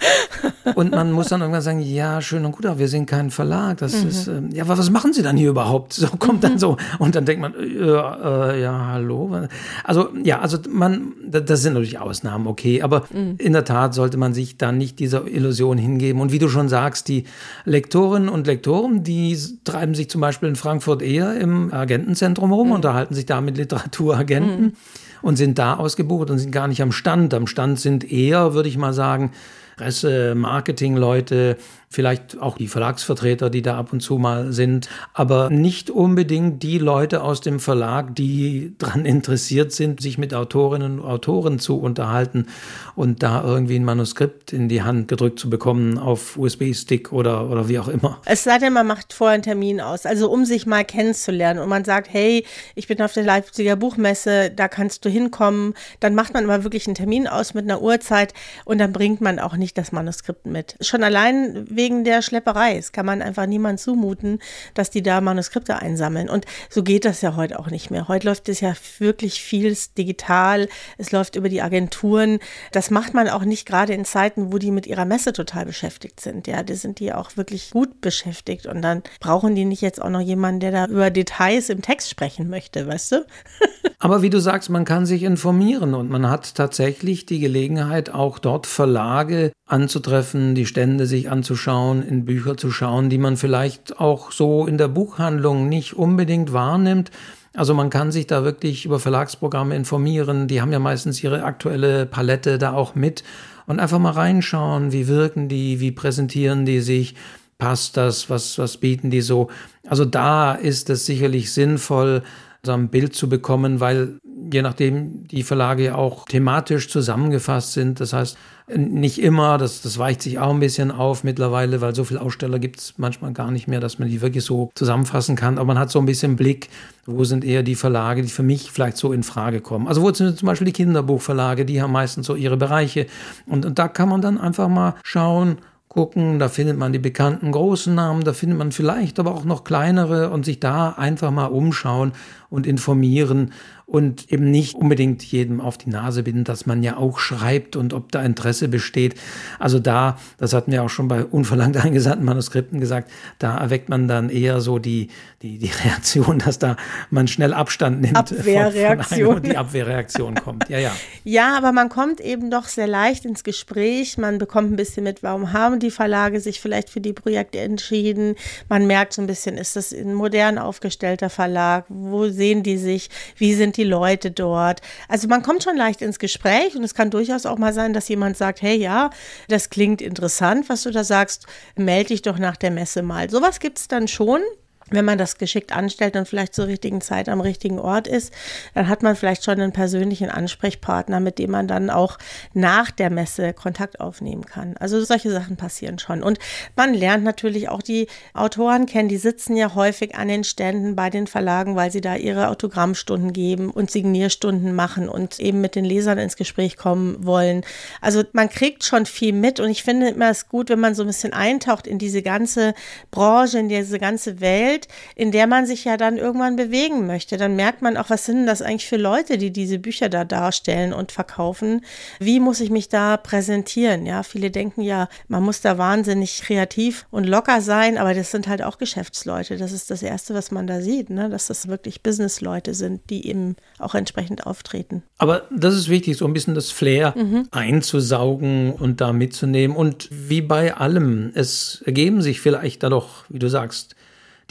Und man muss dann irgendwann sagen, ja, schön und gut, aber wir sind kein Verlag. Das mhm. ist, äh, ja, aber was machen Sie dann hier überhaupt? So kommt dann so. Und dann denkt man, äh, äh, ja, hallo. Also, ja, also man, das sind natürlich Ausnahmen, okay. Aber mhm. in der Tat sollte man sich dann nicht dieser Illusion hingeben. Und wie du schon sagst, die Lektorinnen und Lektoren, die treiben sich zum Beispiel in Frankfurt eher im Agentenzentrum rum, mhm. unterhalten sich da mit Literaturagenten mhm. und sind da ausgebucht und sind gar nicht am Stand. Am Stand sind eher, würde ich mal sagen, Presse, Marketingleute, vielleicht auch die Verlagsvertreter, die da ab und zu mal sind, aber nicht unbedingt die Leute aus dem Verlag, die daran interessiert sind, sich mit Autorinnen und Autoren zu unterhalten und da irgendwie ein Manuskript in die Hand gedrückt zu bekommen auf USB-Stick oder, oder wie auch immer. Es sei denn, man macht vorher einen Termin aus, also um sich mal kennenzulernen und man sagt, hey, ich bin auf der Leipziger Buchmesse, da kannst du hinkommen, dann macht man aber wirklich einen Termin aus mit einer Uhrzeit und dann bringt man auch nicht das Manuskript mit. Schon allein wegen wegen der Schlepperei. Es kann man einfach niemand zumuten, dass die da Manuskripte einsammeln. Und so geht das ja heute auch nicht mehr. Heute läuft es ja wirklich vieles digital. Es läuft über die Agenturen. Das macht man auch nicht gerade in Zeiten, wo die mit ihrer Messe total beschäftigt sind. Ja, da sind die auch wirklich gut beschäftigt. Und dann brauchen die nicht jetzt auch noch jemanden, der da über Details im Text sprechen möchte, weißt du? Aber wie du sagst, man kann sich informieren und man hat tatsächlich die Gelegenheit, auch dort Verlage anzutreffen, die Stände sich anzuschauen, in Bücher zu schauen, die man vielleicht auch so in der Buchhandlung nicht unbedingt wahrnimmt. Also man kann sich da wirklich über Verlagsprogramme informieren. Die haben ja meistens ihre aktuelle Palette da auch mit und einfach mal reinschauen, wie wirken die, wie präsentieren die sich, passt das, was, was bieten die so. Also da ist es sicherlich sinnvoll, so ein Bild zu bekommen, weil je nachdem die Verlage ja auch thematisch zusammengefasst sind. Das heißt, nicht immer, das, das weicht sich auch ein bisschen auf mittlerweile, weil so viele Aussteller gibt es manchmal gar nicht mehr, dass man die wirklich so zusammenfassen kann. Aber man hat so ein bisschen Blick, wo sind eher die Verlage, die für mich vielleicht so in Frage kommen. Also wo sind zum Beispiel die Kinderbuchverlage, die haben meistens so ihre Bereiche. Und, und da kann man dann einfach mal schauen, gucken, da findet man die bekannten großen Namen, da findet man vielleicht aber auch noch kleinere und sich da einfach mal umschauen und informieren und eben nicht unbedingt jedem auf die Nase binden, dass man ja auch schreibt und ob da Interesse besteht. Also da, das hatten wir auch schon bei unverlangt eingesandten Manuskripten gesagt, da erweckt man dann eher so die, die, die Reaktion, dass da man schnell Abstand nimmt. Abwehrreaktion. Von, von die Abwehrreaktion kommt. Ja, ja. ja, aber man kommt eben doch sehr leicht ins Gespräch. Man bekommt ein bisschen mit, warum haben die Verlage sich vielleicht für die Projekte entschieden. Man merkt so ein bisschen, ist das ein modern aufgestellter Verlag? Wo sehen die sich? Wie sind die Leute dort? Also man kommt schon leicht ins Gespräch und es kann durchaus auch mal sein, dass jemand sagt, hey ja, das klingt interessant, was du da sagst, melde dich doch nach der Messe mal. Sowas gibt es dann schon wenn man das geschickt anstellt und vielleicht zur richtigen Zeit am richtigen Ort ist, dann hat man vielleicht schon einen persönlichen Ansprechpartner, mit dem man dann auch nach der Messe Kontakt aufnehmen kann. Also solche Sachen passieren schon. Und man lernt natürlich auch die Autoren kennen, die sitzen ja häufig an den Ständen bei den Verlagen, weil sie da ihre Autogrammstunden geben und Signierstunden machen und eben mit den Lesern ins Gespräch kommen wollen. Also man kriegt schon viel mit und ich finde immer es gut, wenn man so ein bisschen eintaucht in diese ganze Branche, in diese ganze Welt Welt, in der man sich ja dann irgendwann bewegen möchte. Dann merkt man auch, was sind das eigentlich für Leute, die diese Bücher da darstellen und verkaufen? Wie muss ich mich da präsentieren? Ja, viele denken ja, man muss da wahnsinnig kreativ und locker sein, aber das sind halt auch Geschäftsleute. Das ist das Erste, was man da sieht, ne? dass das wirklich Businessleute sind, die eben auch entsprechend auftreten. Aber das ist wichtig, so ein bisschen das Flair mhm. einzusaugen und da mitzunehmen. Und wie bei allem, es ergeben sich vielleicht da doch, wie du sagst,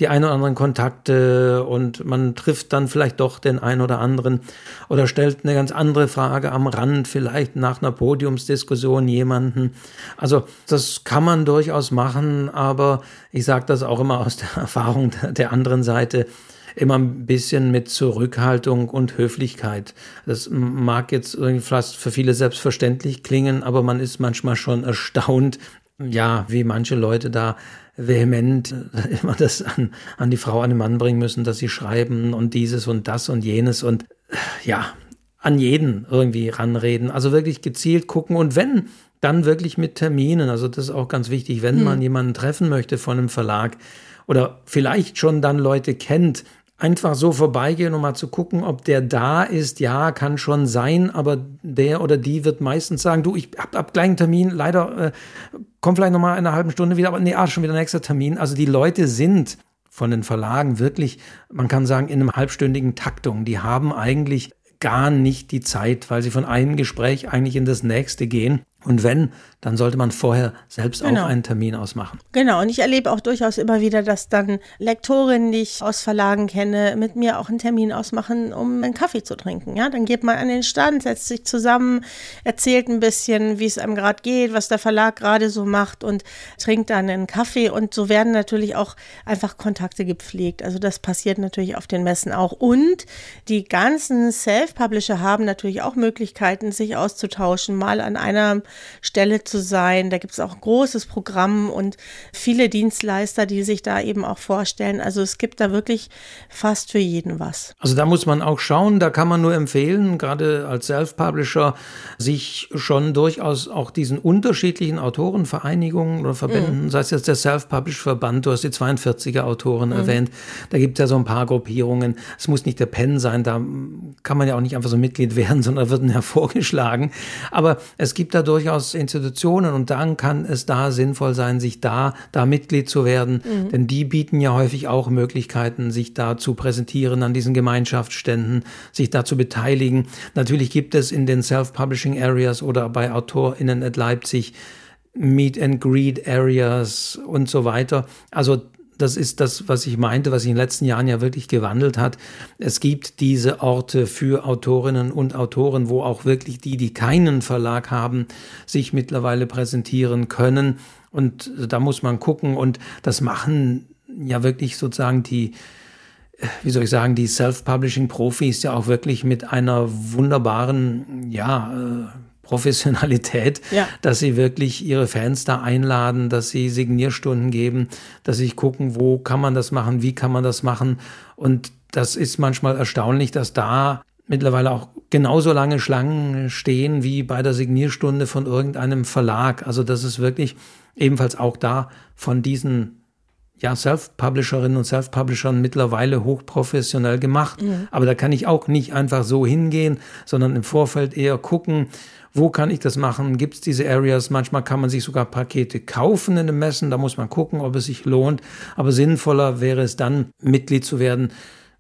die ein oder anderen Kontakte und man trifft dann vielleicht doch den einen oder anderen oder stellt eine ganz andere Frage am Rand, vielleicht nach einer Podiumsdiskussion jemanden. Also das kann man durchaus machen, aber ich sage das auch immer aus der Erfahrung der anderen Seite immer ein bisschen mit Zurückhaltung und Höflichkeit. Das mag jetzt irgendwie fast für viele selbstverständlich klingen, aber man ist manchmal schon erstaunt, ja, wie manche Leute da vehement immer das an, an die Frau, an den Mann bringen müssen, dass sie schreiben und dieses und das und jenes und äh, ja, an jeden irgendwie ranreden. Also wirklich gezielt gucken und wenn, dann wirklich mit Terminen. Also das ist auch ganz wichtig, wenn hm. man jemanden treffen möchte von einem Verlag oder vielleicht schon dann Leute kennt, einfach so vorbeigehen, um mal zu gucken, ob der da ist. Ja, kann schon sein, aber der oder die wird meistens sagen, du, ich hab, gleich einen Termin, leider äh, komm vielleicht noch mal in einer halben Stunde wieder, aber nee, ah, schon wieder nächster Termin. Also die Leute sind von den Verlagen wirklich, man kann sagen, in einem halbstündigen Taktung. Die haben eigentlich gar nicht die Zeit, weil sie von einem Gespräch eigentlich in das nächste gehen. Und wenn, dann sollte man vorher selbst genau. auch einen Termin ausmachen. Genau, und ich erlebe auch durchaus immer wieder, dass dann Lektorinnen, die ich aus Verlagen kenne, mit mir auch einen Termin ausmachen, um einen Kaffee zu trinken. Ja, dann geht man an den Stand, setzt sich zusammen, erzählt ein bisschen, wie es einem gerade geht, was der Verlag gerade so macht und trinkt dann einen Kaffee. Und so werden natürlich auch einfach Kontakte gepflegt. Also das passiert natürlich auf den Messen auch. Und die ganzen Self-Publisher haben natürlich auch Möglichkeiten, sich auszutauschen, mal an einer Stelle zu sein. Da gibt es auch ein großes Programm und viele Dienstleister, die sich da eben auch vorstellen. Also es gibt da wirklich fast für jeden was. Also da muss man auch schauen, da kann man nur empfehlen, gerade als Self-Publisher, sich schon durchaus auch diesen unterschiedlichen Autorenvereinigungen oder Verbänden, mhm. sei es jetzt der Self-Publish-Verband, du hast die 42er Autoren mhm. erwähnt, da gibt es ja so ein paar Gruppierungen. Es muss nicht der Pen sein, da kann man ja auch nicht einfach so Mitglied werden, sondern wird ja vorgeschlagen. Aber es gibt da durchaus Institutionen und dann kann es da sinnvoll sein, sich da, da Mitglied zu werden, mhm. denn die bieten ja häufig auch Möglichkeiten, sich da zu präsentieren an diesen Gemeinschaftsständen, sich da zu beteiligen. Natürlich gibt es in den Self-Publishing Areas oder bei AutorInnen at Leipzig Meet and Greet Areas und so weiter. Also das ist das, was ich meinte, was sich in den letzten Jahren ja wirklich gewandelt hat. Es gibt diese Orte für Autorinnen und Autoren, wo auch wirklich die, die keinen Verlag haben, sich mittlerweile präsentieren können. Und da muss man gucken. Und das machen ja wirklich sozusagen die, wie soll ich sagen, die Self-Publishing-Profis ja auch wirklich mit einer wunderbaren, ja, äh, Professionalität, ja. dass sie wirklich ihre Fans da einladen, dass sie Signierstunden geben, dass sie gucken, wo kann man das machen, wie kann man das machen. Und das ist manchmal erstaunlich, dass da mittlerweile auch genauso lange Schlangen stehen wie bei der Signierstunde von irgendeinem Verlag. Also das ist wirklich ebenfalls auch da von diesen ja, Self-Publisherinnen und Self-Publishern mittlerweile hochprofessionell gemacht. Mhm. Aber da kann ich auch nicht einfach so hingehen, sondern im Vorfeld eher gucken, wo kann ich das machen? Gibt es diese Areas? Manchmal kann man sich sogar Pakete kaufen in den Messen. Da muss man gucken, ob es sich lohnt. Aber sinnvoller wäre es dann, Mitglied zu werden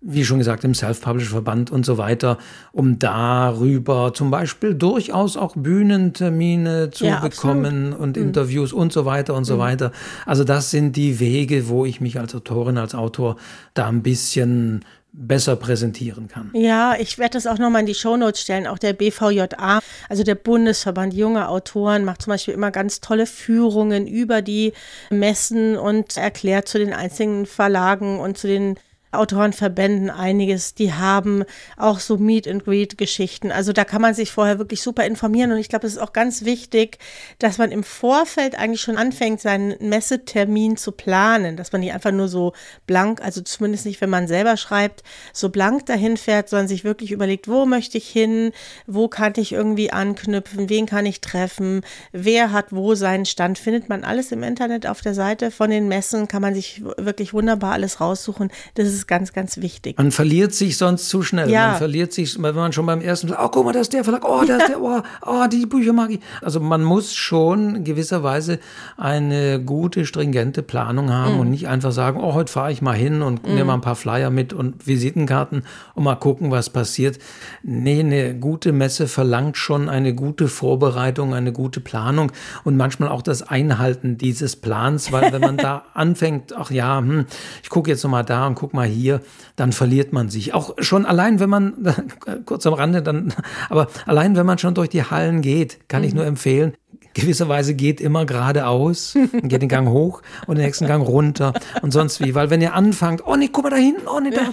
wie schon gesagt, im Self-Publish-Verband und so weiter, um darüber zum Beispiel durchaus auch Bühnentermine zu ja, bekommen absolut. und mhm. Interviews und so weiter und so mhm. weiter. Also das sind die Wege, wo ich mich als Autorin, als Autor da ein bisschen besser präsentieren kann. Ja, ich werde das auch nochmal in die Shownotes stellen. Auch der BVJA, also der Bundesverband junger Autoren, macht zum Beispiel immer ganz tolle Führungen über die Messen und erklärt zu den einzelnen Verlagen und zu den Autorenverbänden einiges, die haben auch so Meet and Greet Geschichten. Also da kann man sich vorher wirklich super informieren und ich glaube, es ist auch ganz wichtig, dass man im Vorfeld eigentlich schon anfängt, seinen Messetermin zu planen, dass man nicht einfach nur so blank, also zumindest nicht, wenn man selber schreibt, so blank dahin fährt, sondern sich wirklich überlegt, wo möchte ich hin, wo kann ich irgendwie anknüpfen, wen kann ich treffen, wer hat wo seinen Stand, findet man alles im Internet auf der Seite von den Messen, kann man sich wirklich wunderbar alles raussuchen. Das ist ist ganz, ganz wichtig. Man verliert sich sonst zu schnell. Ja. Man verliert sich, wenn man schon beim ersten oh, guck mal, das ist der Verlag, oh, das ist der, oh, oh, die Bücher mag ich. Also man muss schon gewisserweise eine gute, stringente Planung haben mhm. und nicht einfach sagen, oh, heute fahre ich mal hin und mhm. nehme mal ein paar Flyer mit und Visitenkarten und mal gucken, was passiert. Nee, eine gute Messe verlangt schon eine gute Vorbereitung, eine gute Planung und manchmal auch das Einhalten dieses Plans, weil wenn man da anfängt, ach ja, hm, ich gucke jetzt noch mal da und guck mal hier, dann verliert man sich. Auch schon allein, wenn man, kurz am Rande, dann, aber allein, wenn man schon durch die Hallen geht, kann mhm. ich nur empfehlen, gewisserweise geht immer geradeaus, geht den Gang hoch und den nächsten Gang runter und sonst wie. Weil wenn ihr anfangt, oh nee, guck mal da hinten, oh nee, da,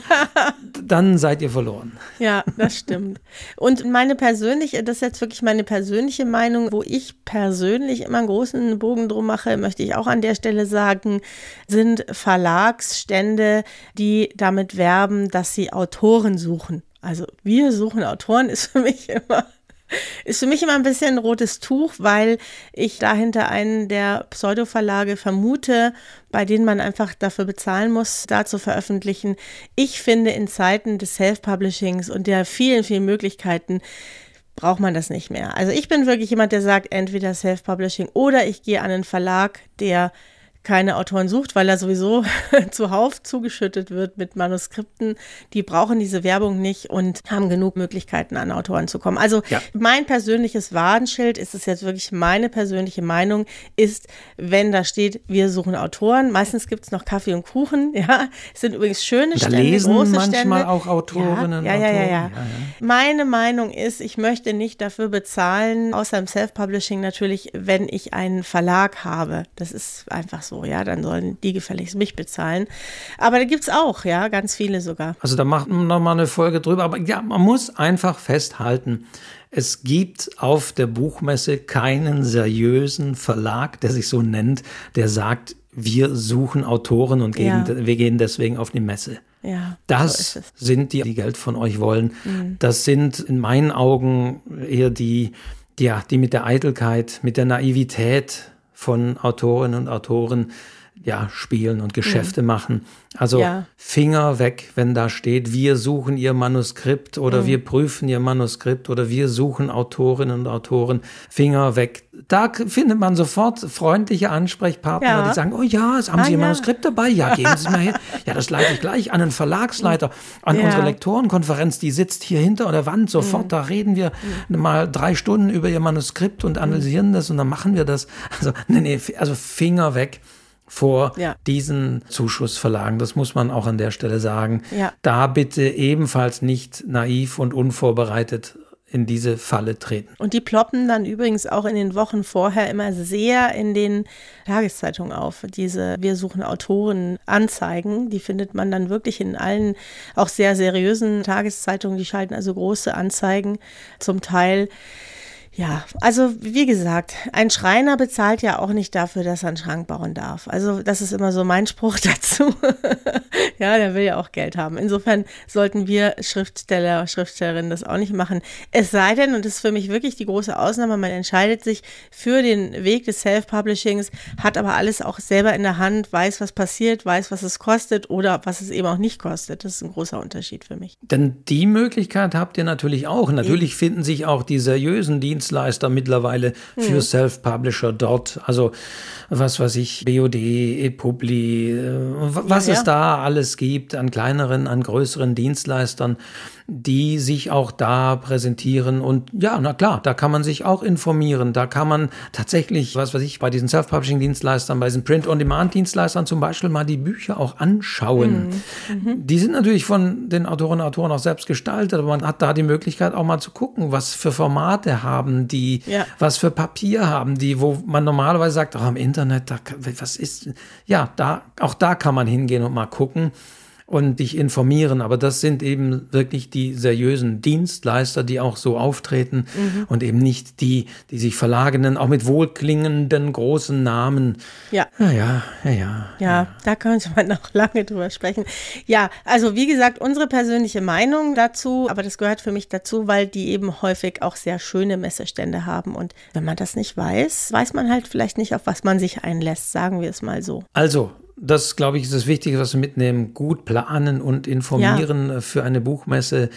dann seid ihr verloren. Ja, das stimmt. Und meine persönliche, das ist jetzt wirklich meine persönliche Meinung, wo ich persönlich immer einen großen Bogen drum mache, möchte ich auch an der Stelle sagen, sind Verlagsstände, die damit werben, dass sie Autoren suchen. Also wir suchen Autoren ist für mich immer ist für mich immer ein bisschen ein rotes Tuch, weil ich dahinter einen der Pseudo-Verlage vermute, bei denen man einfach dafür bezahlen muss, da zu veröffentlichen. Ich finde, in Zeiten des Self-Publishings und der vielen, vielen Möglichkeiten braucht man das nicht mehr. Also ich bin wirklich jemand, der sagt, entweder Self-Publishing oder ich gehe an einen Verlag, der keine Autoren sucht, weil er sowieso zuhauf zugeschüttet wird mit Manuskripten. Die brauchen diese Werbung nicht und haben genug Möglichkeiten, an Autoren zu kommen. Also ja. mein persönliches Warnschild, ist es jetzt wirklich meine persönliche Meinung, ist, wenn da steht, wir suchen Autoren. Meistens gibt es noch Kaffee und Kuchen. Ja, es sind übrigens schöne da Stände, lesen große manchmal Stände. auch Autorinnen. Ja, ja, ja, ja, ja. Meine Meinung ist, ich möchte nicht dafür bezahlen, außer im Self-Publishing natürlich, wenn ich einen Verlag habe. Das ist einfach so, ja, dann sollen die gefälligst mich bezahlen. Aber da gibt es auch, ja, ganz viele sogar. Also da machen wir nochmal eine Folge drüber. Aber ja, man muss einfach festhalten, es gibt auf der Buchmesse keinen seriösen Verlag, der sich so nennt, der sagt, wir suchen Autoren und gehen, ja. wir gehen deswegen auf die Messe. Ja, das so sind die, die Geld von euch wollen. Mhm. Das sind in meinen Augen eher die, ja, die mit der Eitelkeit, mit der Naivität von Autorinnen und Autoren ja, spielen und Geschäfte mhm. machen. Also ja. Finger weg, wenn da steht, wir suchen ihr Manuskript oder mhm. wir prüfen ihr Manuskript oder wir suchen Autorinnen und Autoren. Finger weg. Da findet man sofort freundliche Ansprechpartner, ja. die sagen, oh ja, haben ah, Sie Ihr ja. Manuskript dabei? Ja, geben Sie es mal her. Ja, das leite ich gleich an einen Verlagsleiter, an unsere Lektorenkonferenz, die sitzt hier hinter der Wand. Sofort, mhm. da reden wir mhm. mal drei Stunden über Ihr Manuskript und analysieren das und dann machen wir das. Also, nee, nee, also Finger weg vor ja. diesen Zuschussverlagen. Das muss man auch an der Stelle sagen. Ja. Da bitte ebenfalls nicht naiv und unvorbereitet in diese Falle treten. Und die ploppen dann übrigens auch in den Wochen vorher immer sehr in den Tageszeitungen auf. Diese Wir suchen Autoren Anzeigen, die findet man dann wirklich in allen auch sehr seriösen Tageszeitungen. Die schalten also große Anzeigen zum Teil ja, also wie gesagt, ein Schreiner bezahlt ja auch nicht dafür, dass er einen Schrank bauen darf. Also das ist immer so mein Spruch dazu. ja, der will ja auch Geld haben. Insofern sollten wir Schriftsteller, Schriftstellerinnen das auch nicht machen. Es sei denn, und das ist für mich wirklich die große Ausnahme, man entscheidet sich für den Weg des Self-Publishings, hat aber alles auch selber in der Hand, weiß, was passiert, weiß, was es kostet oder was es eben auch nicht kostet. Das ist ein großer Unterschied für mich. Denn die Möglichkeit habt ihr natürlich auch. Natürlich finden sich auch die seriösen Dienste Dienstleister mittlerweile für mhm. Self-Publisher dort. Also was weiß ich, BOD, ePubli, äh, was ja, es ja. da alles gibt an kleineren, an größeren Dienstleistern die sich auch da präsentieren. Und ja, na klar, da kann man sich auch informieren. Da kann man tatsächlich, was weiß ich, bei diesen Self-Publishing-Dienstleistern, bei diesen Print-on-Demand-Dienstleistern zum Beispiel mal die Bücher auch anschauen. Mhm. Mhm. Die sind natürlich von den Autorinnen und Autoren auch selbst gestaltet, aber man hat da die Möglichkeit auch mal zu gucken, was für Formate haben die, ja. was für Papier haben die, wo man normalerweise sagt, oh, im Internet, da, was ist, ja, da, auch da kann man hingehen und mal gucken und dich informieren. Aber das sind eben wirklich die seriösen Dienstleister, die auch so auftreten mhm. und eben nicht die, die sich verlagenen, auch mit wohlklingenden großen Namen. Ja. Ja, ja, ja, ja. Ja, da könnte man noch lange drüber sprechen. Ja, also wie gesagt, unsere persönliche Meinung dazu, aber das gehört für mich dazu, weil die eben häufig auch sehr schöne Messestände haben. Und wenn man das nicht weiß, weiß man halt vielleicht nicht, auf was man sich einlässt, sagen wir es mal so. Also, das, glaube ich, ist das Wichtige, was wir mitnehmen. Gut planen und informieren ja. für eine Buchmesse.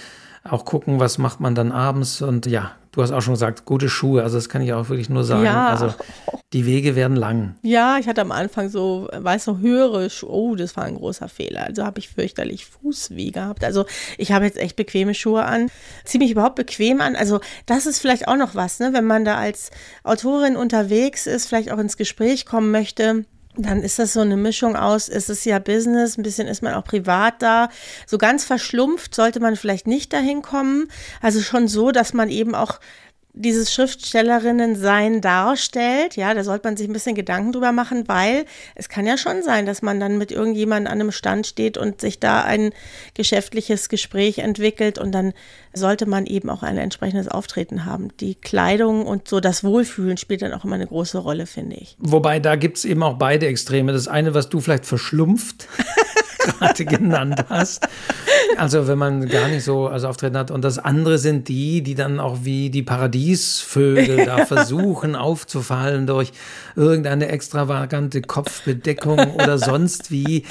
Auch gucken, was macht man dann abends. Und ja, du hast auch schon gesagt, gute Schuhe. Also das kann ich auch wirklich nur sagen. Ja. Also die Wege werden lang. Ja, ich hatte am Anfang so, weiß noch, höhere Schuhe. Oh, das war ein großer Fehler. Also habe ich fürchterlich Fußweh gehabt. Also ich habe jetzt echt bequeme Schuhe an. Ziemlich überhaupt bequem an. Also das ist vielleicht auch noch was, ne? wenn man da als Autorin unterwegs ist, vielleicht auch ins Gespräch kommen möchte dann ist das so eine Mischung aus, es ist ja Business, ein bisschen ist man auch privat da. So ganz verschlumpft sollte man vielleicht nicht dahin kommen. Also schon so, dass man eben auch dieses Schriftstellerinnen-Sein darstellt, ja, da sollte man sich ein bisschen Gedanken drüber machen, weil es kann ja schon sein, dass man dann mit irgendjemandem an einem Stand steht und sich da ein geschäftliches Gespräch entwickelt und dann sollte man eben auch ein entsprechendes Auftreten haben. Die Kleidung und so das Wohlfühlen spielt dann auch immer eine große Rolle, finde ich. Wobei da gibt es eben auch beide Extreme. Das eine, was du vielleicht verschlumpft gerade genannt hast. Also wenn man gar nicht so also Auftreten hat. Und das andere sind die, die dann auch wie die Paradiesvögel da versuchen aufzufallen durch irgendeine extravagante Kopfbedeckung oder sonst wie.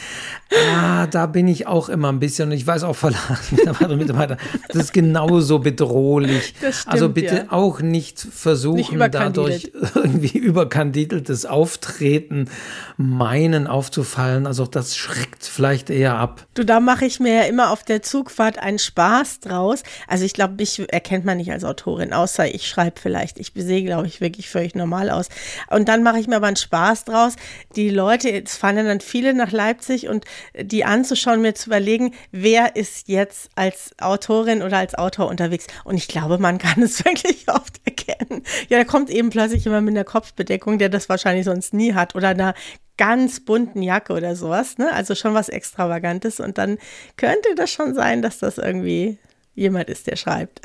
Ah, da bin ich auch immer ein bisschen, und ich weiß auch Verlagsmitarbeiter und Mitarbeiter, das ist genauso bedrohlich. Stimmt, also bitte ja. auch nicht versuchen, Nicht dadurch irgendwie überkandideltes Auftreten meinen aufzufallen. Also das schreckt vielleicht eher ab. Du, da mache ich mir ja immer auf der Zugfahrt einen Spaß draus. Also ich glaube, mich erkennt man nicht als Autorin, außer ich schreibe vielleicht. Ich sehe, glaube ich, wirklich völlig normal aus. Und dann mache ich mir aber einen Spaß draus. Die Leute, jetzt fahren dann viele nach Leipzig und die anzuschauen, mir zu überlegen, wer ist jetzt als Autorin oder als Autor unterwegs. Und ich glaube, man kann es wirklich oft erkennen. Ja, da kommt eben plötzlich jemand mit einer Kopfbedeckung, der das wahrscheinlich sonst nie hat oder einer ganz bunten Jacke oder sowas, ne? Also schon was Extravagantes. Und dann könnte das schon sein, dass das irgendwie jemand ist, der schreibt.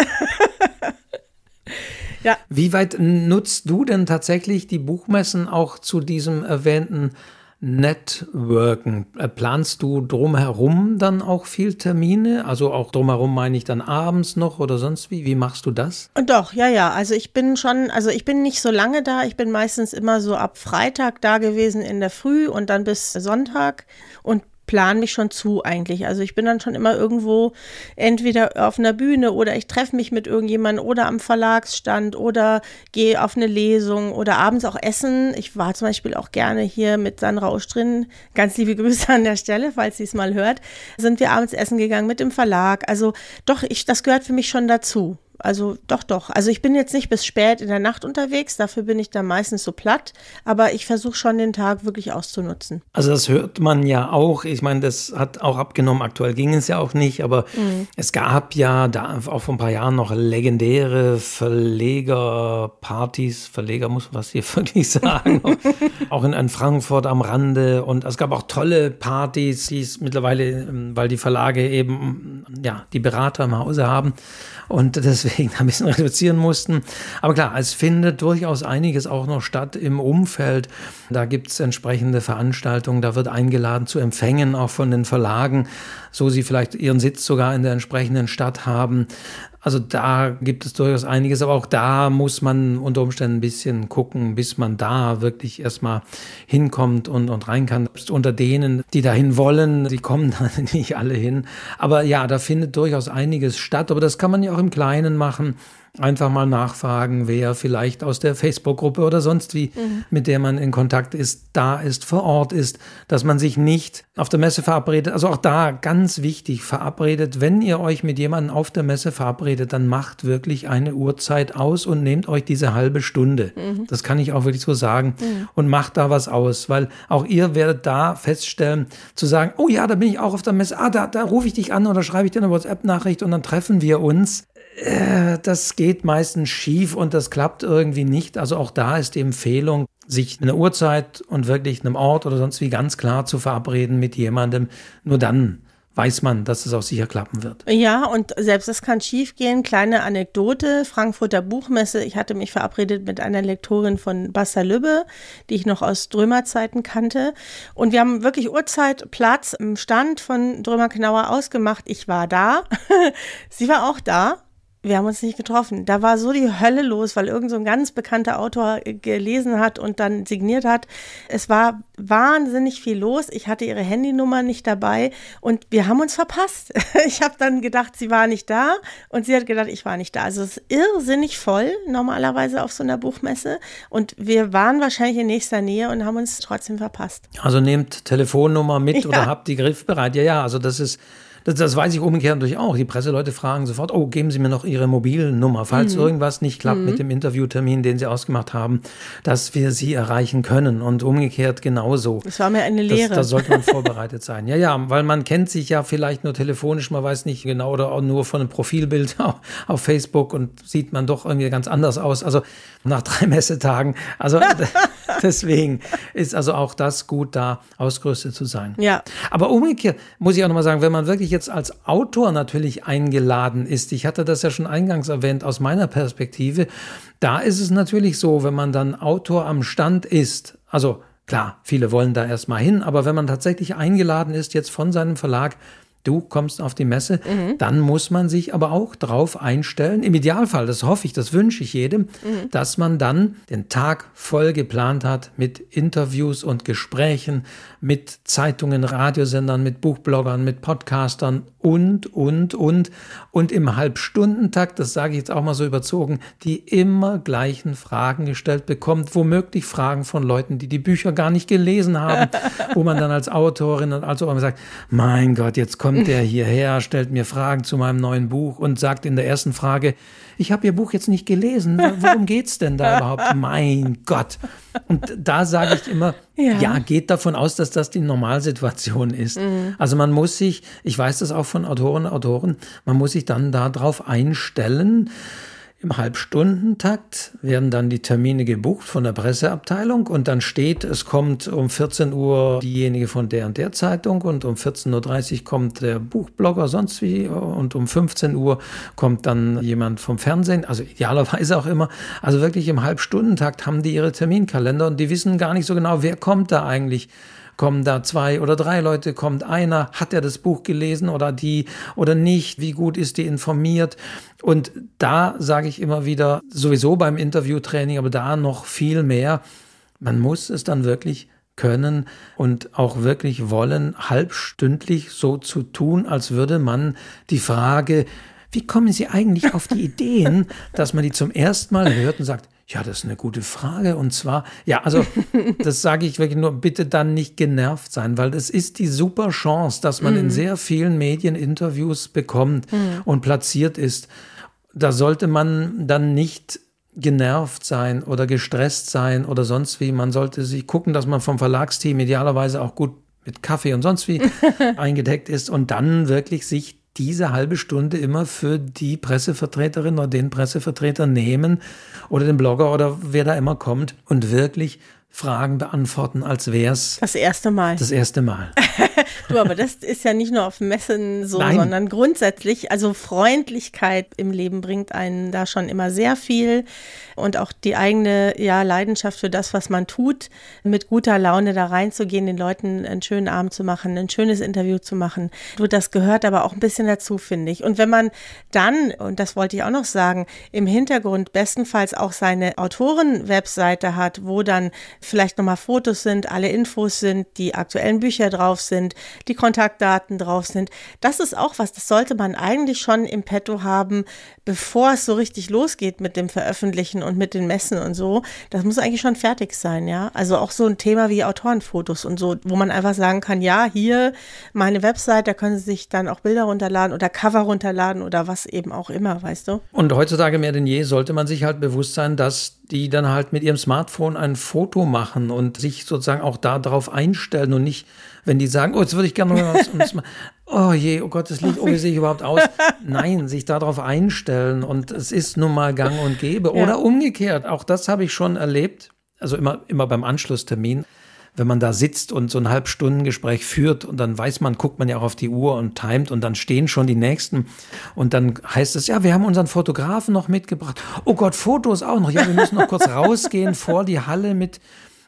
ja, Wie weit nutzt du denn tatsächlich die Buchmessen auch zu diesem erwähnten Networken? Äh, Planst du drumherum dann auch viel Termine? Also auch drumherum meine ich dann abends noch oder sonst wie? Wie machst du das? Und Doch, ja, ja. Also ich bin schon, also ich bin nicht so lange da. Ich bin meistens immer so ab Freitag da gewesen in der Früh und dann bis Sonntag und plan mich schon zu eigentlich. Also ich bin dann schon immer irgendwo entweder auf einer Bühne oder ich treffe mich mit irgendjemandem oder am Verlagsstand oder gehe auf eine Lesung oder abends auch essen. Ich war zum Beispiel auch gerne hier mit Sandra Ostrin. Ganz liebe Grüße an der Stelle, falls sie es mal hört. Sind wir abends essen gegangen mit dem Verlag. Also doch, ich, das gehört für mich schon dazu. Also doch, doch. Also ich bin jetzt nicht bis spät in der Nacht unterwegs, dafür bin ich dann meistens so platt, aber ich versuche schon den Tag wirklich auszunutzen. Also das hört man ja auch. Ich meine, das hat auch abgenommen. Aktuell ging es ja auch nicht, aber es gab ja da auch vor ein paar Jahren noch legendäre Verlegerpartys. Verleger muss man was hier wirklich sagen. auch in, in Frankfurt am Rande. Und es gab auch tolle Partys, die es mittlerweile, ähm, weil die Verlage eben ja die Berater im Hause haben und deswegen ein bisschen reduzieren mussten. Aber klar, es findet durchaus einiges auch noch statt im Umfeld. Da gibt es entsprechende Veranstaltungen, da wird eingeladen zu Empfängen, auch von den Verlagen, so sie vielleicht ihren Sitz sogar in der entsprechenden Stadt haben. Also da gibt es durchaus einiges, aber auch da muss man unter Umständen ein bisschen gucken, bis man da wirklich erstmal hinkommt und, und rein kann. Selbst unter denen, die dahin wollen, die kommen da nicht alle hin. Aber ja, da findet durchaus einiges statt, aber das kann man ja auch im Kleinen machen. Einfach mal nachfragen, wer vielleicht aus der Facebook-Gruppe oder sonst wie, mit der man in Kontakt ist, da ist, vor Ort ist, dass man sich nicht auf der Messe verabredet. Also auch da ganz wichtig, verabredet, wenn ihr euch mit jemandem auf der Messe verabredet, dann macht wirklich eine Uhrzeit aus und nehmt euch diese halbe Stunde. Das kann ich auch wirklich so sagen. Und macht da was aus, weil auch ihr werdet da feststellen, zu sagen, oh ja, da bin ich auch auf der Messe, ah, da, da rufe ich dich an oder schreibe ich dir eine WhatsApp-Nachricht und dann treffen wir uns äh, das geht meistens schief und das klappt irgendwie nicht. Also auch da ist die Empfehlung, sich eine Uhrzeit und wirklich einem Ort oder sonst wie ganz klar zu verabreden mit jemandem. Nur dann weiß man, dass es auch sicher klappen wird. Ja, und selbst das kann schiefgehen. Kleine Anekdote, Frankfurter Buchmesse. Ich hatte mich verabredet mit einer Lektorin von Bassa Lübbe, die ich noch aus Drömer-Zeiten kannte. Und wir haben wirklich Uhrzeit, Platz im Stand von Drömer-Knauer ausgemacht. Ich war da. Sie war auch da. Wir haben uns nicht getroffen. Da war so die Hölle los, weil irgend so ein ganz bekannter Autor gelesen hat und dann signiert hat. Es war wahnsinnig viel los. Ich hatte ihre Handynummer nicht dabei und wir haben uns verpasst. Ich habe dann gedacht, sie war nicht da und sie hat gedacht, ich war nicht da. Also es ist irrsinnig voll normalerweise auf so einer Buchmesse und wir waren wahrscheinlich in nächster Nähe und haben uns trotzdem verpasst. Also nehmt Telefonnummer mit Ja. oder habt die griffbereit. Ja, ja, also das ist, das, das weiß ich umgekehrt natürlich auch. Die Presseleute fragen sofort, oh, geben Sie mir noch Ihre Mobilnummer, falls irgendwas nicht klappt mit dem Interviewtermin, den Sie ausgemacht haben, dass wir Sie erreichen können. Und umgekehrt genauso. Das war mir eine Lehre. da sollte man vorbereitet sein. Ja, ja, weil man kennt sich ja vielleicht nur telefonisch, man weiß nicht genau oder auch nur von einem Profilbild auf, auf Facebook und sieht man doch irgendwie ganz anders aus. Also nach drei Messetagen. Also deswegen ist also auch das gut, da ausgerüstet zu sein. ja. Aber umgekehrt muss ich auch nochmal sagen, wenn man wirklich jetzt als Autor natürlich eingeladen ist, ich hatte das ja schon eingangs erwähnt aus meiner Perspektive, da ist es natürlich so, wenn man dann Autor am Stand ist, also klar, viele wollen da erstmal hin, aber wenn man tatsächlich eingeladen ist jetzt von seinem Verlag, du kommst auf die Messe, mhm. dann muss man sich aber auch darauf einstellen, im Idealfall, das hoffe ich, das wünsche ich jedem, mhm. dass man dann den Tag voll geplant hat mit Interviews und Gesprächen, mit Zeitungen, Radiosendern, mit Buchbloggern, mit Podcastern und, und, und. Und im Halbstundentakt, das sage ich jetzt auch mal so überzogen, die immer gleichen Fragen gestellt bekommt, womöglich Fragen von Leuten, die die Bücher gar nicht gelesen haben, wo man dann als Autorin und als Autorin sagt, mein Gott, jetzt kommt der hierher, stellt mir Fragen zu meinem neuen Buch und sagt in der ersten Frage, ich habe Ihr Buch jetzt nicht gelesen, worum geht's denn da überhaupt? Mein Gott. Und da sage ich immer, ja. ja. geht davon aus, dass das die Normalsituation ist. Mhm. Also man muss sich, ich weiß das auch von Autoren und Autoren, man muss sich dann darauf einstellen, im Halbstundentakt werden dann die Termine gebucht von der Presseabteilung und dann steht, es kommt um 14 Uhr diejenige von der und der Zeitung und um 14.30 Uhr kommt der Buchblogger sonst wie und um 15 Uhr kommt dann jemand vom Fernsehen, also idealerweise auch immer. Also wirklich im Halbstundentakt haben die ihre Terminkalender und die wissen gar nicht so genau, wer kommt da eigentlich Kommen da zwei oder drei Leute? Kommt einer? Hat er das Buch gelesen oder die oder nicht? Wie gut ist die informiert? Und da sage ich immer wieder, sowieso beim Interviewtraining, aber da noch viel mehr, man muss es dann wirklich können und auch wirklich wollen, halbstündlich so zu tun, als würde man die Frage, wie kommen Sie eigentlich auf die Ideen, dass man die zum ersten Mal hört und sagt, ja, das ist eine gute Frage. Und zwar, ja, also das sage ich wirklich nur, bitte dann nicht genervt sein, weil es ist die super Chance, dass man mm. in mhm. sehr vielen Medien Interviews bekommt mm. und platziert ist. Da sollte man dann nicht genervt sein oder gestresst sein oder sonst wie. Man sollte sich gucken, dass man vom Verlagsteam idealerweise auch gut mit Kaffee und sonst wie eingedeckt ist und dann wirklich sich diese halbe Stunde immer für die Pressevertreterin oder den Pressevertreter nehmen oder den Blogger oder wer da immer kommt und wirklich Fragen beantworten, als wäre es das erste Mal. Das erste Mal. du, aber das ist ja nicht nur auf Messen so, Nein. sondern grundsätzlich, also Freundlichkeit im Leben bringt einen da schon immer sehr viel und auch die eigene ja, Leidenschaft für das, was man tut, mit guter Laune da reinzugehen, den Leuten einen schönen Abend zu machen, ein schönes Interview zu machen. Du, das gehört aber auch ein bisschen dazu, finde ich. Und wenn man dann, und das wollte ich auch noch sagen, im Hintergrund bestenfalls auch seine Autoren-Webseite hat, wo dann vielleicht nochmal Fotos sind, alle Infos sind, die aktuellen Bücher drauf sind, die Kontaktdaten drauf sind. Das ist auch was, das sollte man eigentlich schon im Petto haben, bevor es so richtig losgeht mit dem Veröffentlichen und mit den Messen und so. Das muss eigentlich schon fertig sein, ja. Also auch so ein Thema wie Autorenfotos und so, wo man einfach sagen kann, ja, hier meine Website, da können Sie sich dann auch Bilder runterladen oder Cover runterladen oder was eben auch immer, weißt du? Und heutzutage mehr denn je sollte man sich halt bewusst sein, dass die dann halt mit ihrem Smartphone ein Foto machen und sich sozusagen auch darauf einstellen und nicht, wenn die sagen, oh, jetzt würde ich gerne mal was, oh je, oh Gott, das Licht, oh, wie sehe ich überhaupt aus? Nein, sich darauf einstellen und es ist nun mal gang und gäbe. Ja. Oder umgekehrt, auch das habe ich schon erlebt, also immer, immer beim Anschlusstermin wenn man da sitzt und so ein Halbstundengespräch führt und dann weiß man, guckt man ja auch auf die Uhr und timet und dann stehen schon die Nächsten und dann heißt es, ja, wir haben unseren Fotografen noch mitgebracht. Oh Gott, Fotos auch noch. Ja, wir müssen noch kurz rausgehen vor die Halle mit.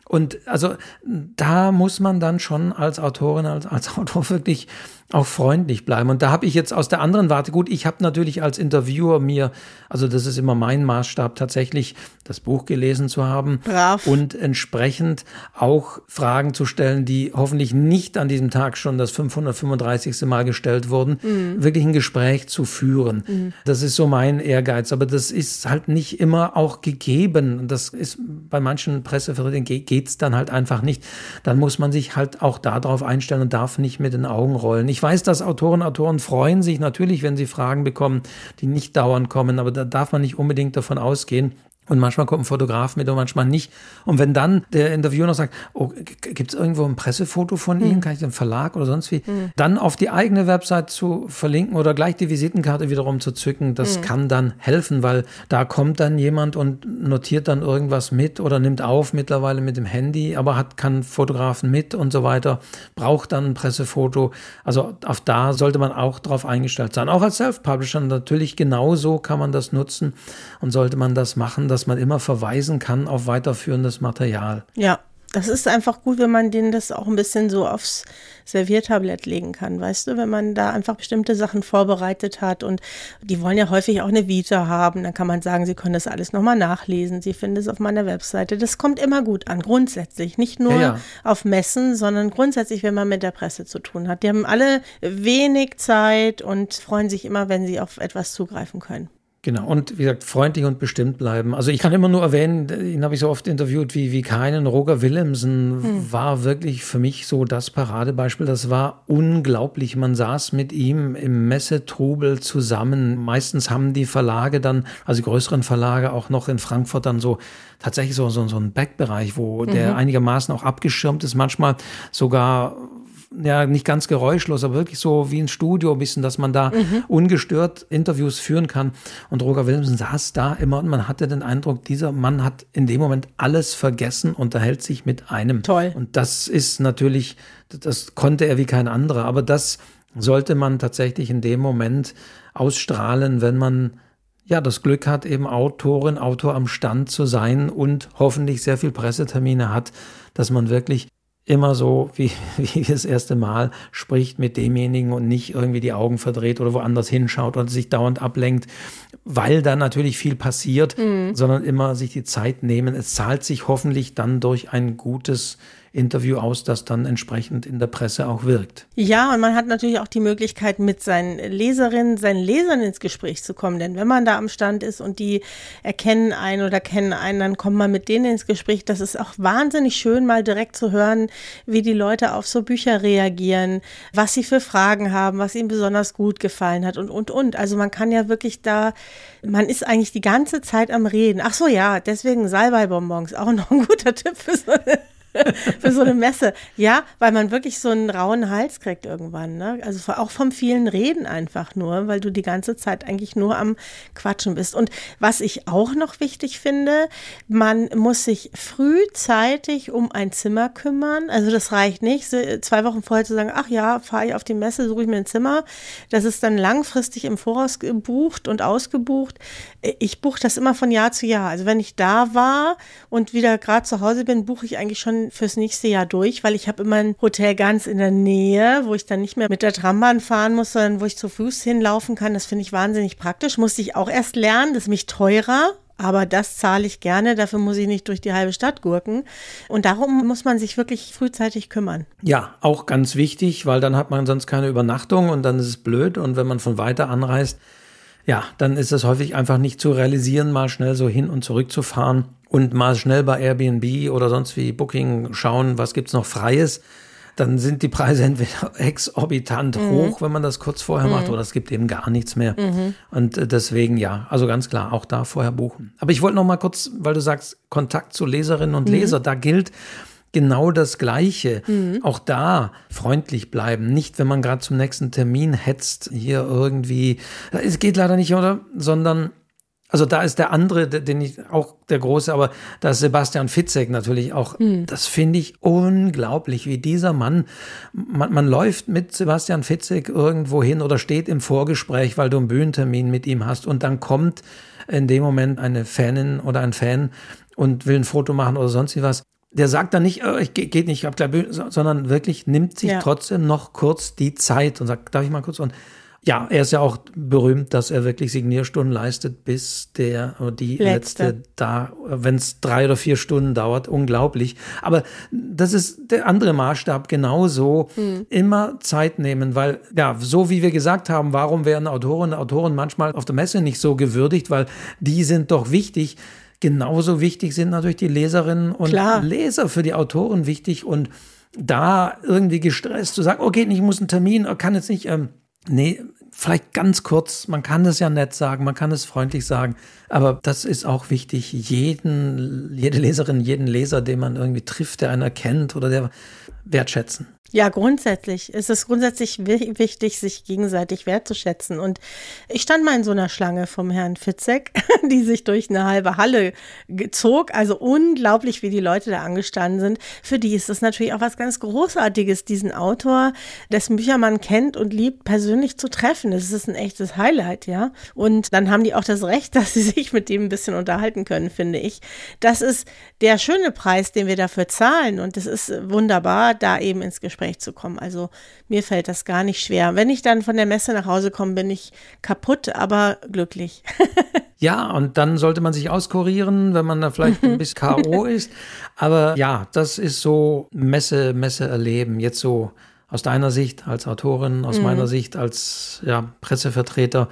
Und also da muss man dann schon als Autorin, als, als Autor wirklich auch freundlich bleiben. Und da habe ich jetzt aus der anderen Warte, gut, ich habe natürlich als Interviewer mir, also das ist immer mein Maßstab, tatsächlich das Buch gelesen zu haben Brav. und entsprechend auch Fragen zu stellen, die hoffentlich nicht an diesem Tag schon das 535. Mal gestellt wurden, mhm. wirklich ein Gespräch zu führen. Mhm. Das ist so mein Ehrgeiz, aber das ist halt nicht immer auch gegeben. Das ist bei manchen Pressevertretern geht es dann halt einfach nicht. Dann muss man sich halt auch darauf einstellen und darf nicht mit den Augen rollen. Ich ich weiß, dass Autoren und Autoren freuen sich natürlich, wenn sie Fragen bekommen, die nicht dauernd kommen, aber da darf man nicht unbedingt davon ausgehen, und manchmal kommt ein Fotograf mit und manchmal nicht. Und wenn dann der Interviewer noch sagt, oh, gibt es irgendwo ein Pressefoto von Ihnen? Hm. Kann ich den Verlag oder sonst wie? Hm. Dann auf die eigene Website zu verlinken oder gleich die Visitenkarte wiederum zu zücken, das hm. kann dann helfen, weil da kommt dann jemand und notiert dann irgendwas mit oder nimmt auf mittlerweile mit dem Handy, aber hat kann Fotografen mit und so weiter, braucht dann ein Pressefoto. Also auf da sollte man auch drauf eingestellt sein. Auch als Self-Publisher natürlich genauso kann man das nutzen und sollte man das machen, dass man immer verweisen kann auf weiterführendes Material. Ja, das ist einfach gut, wenn man denen das auch ein bisschen so aufs Serviertablett legen kann, weißt du, wenn man da einfach bestimmte Sachen vorbereitet hat und die wollen ja häufig auch eine Vita haben, dann kann man sagen, sie können das alles nochmal nachlesen, sie finden es auf meiner Webseite. Das kommt immer gut an, grundsätzlich, nicht nur ja, ja. auf Messen, sondern grundsätzlich, wenn man mit der Presse zu tun hat. Die haben alle wenig Zeit und freuen sich immer, wenn sie auf etwas zugreifen können. Genau, und wie gesagt, freundlich und bestimmt bleiben. Also ich kann immer nur erwähnen, ihn habe ich so oft interviewt wie, wie keinen. Roger Willemsen hm. war wirklich für mich so das Paradebeispiel. Das war unglaublich. Man saß mit ihm im Messetrubel zusammen. Meistens haben die Verlage dann, also die größeren Verlage auch noch in Frankfurt dann so tatsächlich so, so, so einen Backbereich, wo mhm. der einigermaßen auch abgeschirmt ist, manchmal sogar ja nicht ganz geräuschlos, aber wirklich so wie ein Studio ein bisschen, dass man da mhm. ungestört Interviews führen kann. Und Roger Williamson saß da immer und man hatte den Eindruck, dieser Mann hat in dem Moment alles vergessen, unterhält sich mit einem. Toll. Und das ist natürlich, das konnte er wie kein anderer, aber das sollte man tatsächlich in dem Moment ausstrahlen, wenn man ja, das Glück hat, eben Autorin, Autor am Stand zu sein und hoffentlich sehr viel Pressetermine hat, dass man wirklich immer so wie, wie das erste Mal spricht mit demjenigen und nicht irgendwie die Augen verdreht oder woanders hinschaut oder sich dauernd ablenkt, weil da natürlich viel passiert, mhm. sondern immer sich die Zeit nehmen. Es zahlt sich hoffentlich dann durch ein gutes Interview aus, das dann entsprechend in der Presse auch wirkt. Ja, und man hat natürlich auch die Möglichkeit, mit seinen Leserinnen, seinen Lesern ins Gespräch zu kommen. Denn wenn man da am Stand ist und die erkennen einen oder kennen einen, dann kommt man mit denen ins Gespräch. Das ist auch wahnsinnig schön, mal direkt zu hören, wie die Leute auf so Bücher reagieren, was sie für Fragen haben, was ihnen besonders gut gefallen hat und, und, und. Also man kann ja wirklich da, man ist eigentlich die ganze Zeit am Reden. Ach so, ja, deswegen Salbeibonbons, auch noch ein guter Tipp für so eine für so eine Messe. Ja, weil man wirklich so einen rauen Hals kriegt irgendwann. Ne? Also auch vom vielen Reden einfach nur, weil du die ganze Zeit eigentlich nur am Quatschen bist. Und was ich auch noch wichtig finde, man muss sich frühzeitig um ein Zimmer kümmern. Also das reicht nicht, zwei Wochen vorher zu sagen, ach ja, fahre ich auf die Messe, suche ich mir ein Zimmer. Das ist dann langfristig im Voraus gebucht und ausgebucht. Ich buche das immer von Jahr zu Jahr. Also wenn ich da war und wieder gerade zu Hause bin, buche ich eigentlich schon fürs nächste Jahr durch, weil ich habe immer ein Hotel ganz in der Nähe, wo ich dann nicht mehr mit der Trambahn fahren muss, sondern wo ich zu Fuß hinlaufen kann. Das finde ich wahnsinnig praktisch. Musste ich auch erst lernen. Das ist mich teurer. Aber das zahle ich gerne, dafür muss ich nicht durch die halbe Stadt gurken. Und darum muss man sich wirklich frühzeitig kümmern. Ja, auch ganz wichtig, weil dann hat man sonst keine Übernachtung und dann ist es blöd. Und wenn man von weiter anreist, ja, dann ist es häufig einfach nicht zu realisieren, mal schnell so hin und zurück zu fahren und mal schnell bei Airbnb oder sonst wie Booking schauen, was gibt's noch Freies, dann sind die Preise entweder exorbitant mhm. hoch, wenn man das kurz vorher mhm. macht, oder es gibt eben gar nichts mehr. Mhm. Und äh, deswegen ja, also ganz klar, auch da vorher buchen. Aber ich wollte noch mal kurz, weil du sagst, Kontakt zu Leserinnen und mhm. Leser, da gilt, genau das Gleiche. Mhm. Auch da freundlich bleiben. Nicht, wenn man gerade zum nächsten Termin hetzt, hier irgendwie, es geht leider nicht, oder? Sondern also da ist der andere, den ich auch der große, aber da ist Sebastian Fitzek natürlich auch. Hm. Das finde ich unglaublich, wie dieser Mann. Man, man läuft mit Sebastian Fitzek irgendwo hin oder steht im Vorgespräch, weil du einen Bühnentermin mit ihm hast und dann kommt in dem Moment eine Fanin oder ein Fan und will ein Foto machen oder sonst wie was. Der sagt dann nicht, oh, ich ge geht nicht, ich hab gleich Bühne, sondern wirklich nimmt sich ja. trotzdem noch kurz die Zeit und sagt, darf ich mal kurz und ja, er ist ja auch berühmt, dass er wirklich Signierstunden leistet, bis der oder die letzte, letzte da, wenn es drei oder vier Stunden dauert, unglaublich. Aber das ist der andere Maßstab genauso. Hm. Immer Zeit nehmen, weil ja, so wie wir gesagt haben, warum werden Autorinnen und Autoren manchmal auf der Messe nicht so gewürdigt, weil die sind doch wichtig. Genauso wichtig sind natürlich die Leserinnen und Klar. Leser für die Autoren wichtig und da irgendwie gestresst zu sagen, okay, ich muss einen Termin, kann jetzt nicht ähm, Nee, vielleicht ganz kurz, man kann es ja nett sagen, man kann es freundlich sagen, aber das ist auch wichtig, jeden, jede Leserin, jeden Leser, den man irgendwie trifft, der einen erkennt oder der wertschätzen. Ja, grundsätzlich ist es grundsätzlich wichtig, sich gegenseitig wertzuschätzen. Und ich stand mal in so einer Schlange vom Herrn Fitzek, die sich durch eine halbe Halle zog. Also unglaublich, wie die Leute da angestanden sind. Für die ist es natürlich auch was ganz Großartiges, diesen Autor, dessen Bücher man kennt und liebt, persönlich zu treffen. Das ist ein echtes Highlight, ja. Und dann haben die auch das Recht, dass sie sich mit dem ein bisschen unterhalten können, finde ich. Das ist der schöne Preis, den wir dafür zahlen. Und es ist wunderbar, da eben ins Gespräch zu kommen. Also mir fällt das gar nicht schwer. Wenn ich dann von der Messe nach Hause komme, bin ich kaputt, aber glücklich. Ja, und dann sollte man sich auskurieren, wenn man da vielleicht ein bisschen K.O. ist. Aber ja, das ist so Messe, Messe erleben. Jetzt so aus deiner Sicht als Autorin, aus mhm. meiner Sicht als ja, Pressevertreter,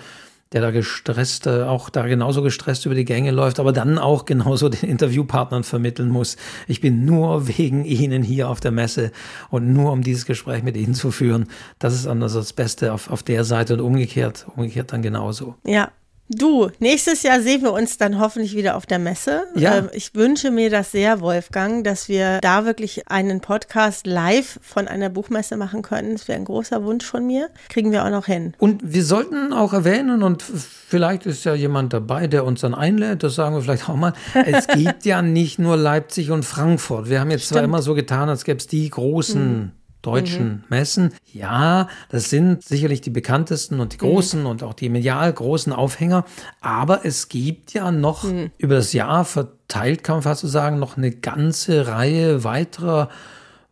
der da gestresst, auch da genauso gestresst über die Gänge läuft, aber dann auch genauso den Interviewpartnern vermitteln muss. Ich bin nur wegen Ihnen hier auf der Messe und nur um dieses Gespräch mit Ihnen zu führen. Das ist anders das Beste auf, auf der Seite und umgekehrt, umgekehrt dann genauso. Ja, Du, nächstes Jahr sehen wir uns dann hoffentlich wieder auf der Messe. Ja. Ähm, ich wünsche mir das sehr, Wolfgang, dass wir da wirklich einen Podcast live von einer Buchmesse machen können. Das wäre ein großer Wunsch von mir. Kriegen wir auch noch hin. Und wir sollten auch erwähnen, und vielleicht ist ja jemand dabei, der uns dann einlädt, das sagen wir vielleicht auch mal, es gibt ja nicht nur Leipzig und Frankfurt. Wir haben jetzt Stimmt. zwar immer so getan, als gäbe es die großen mhm deutschen mhm. Messen. Ja, das sind sicherlich die bekanntesten und die mhm. großen mhm. und auch die medial großen Aufhänger. Aber es gibt ja noch mhm. über das Jahr verteilt, kann man fast so sagen, noch eine ganze Reihe weiterer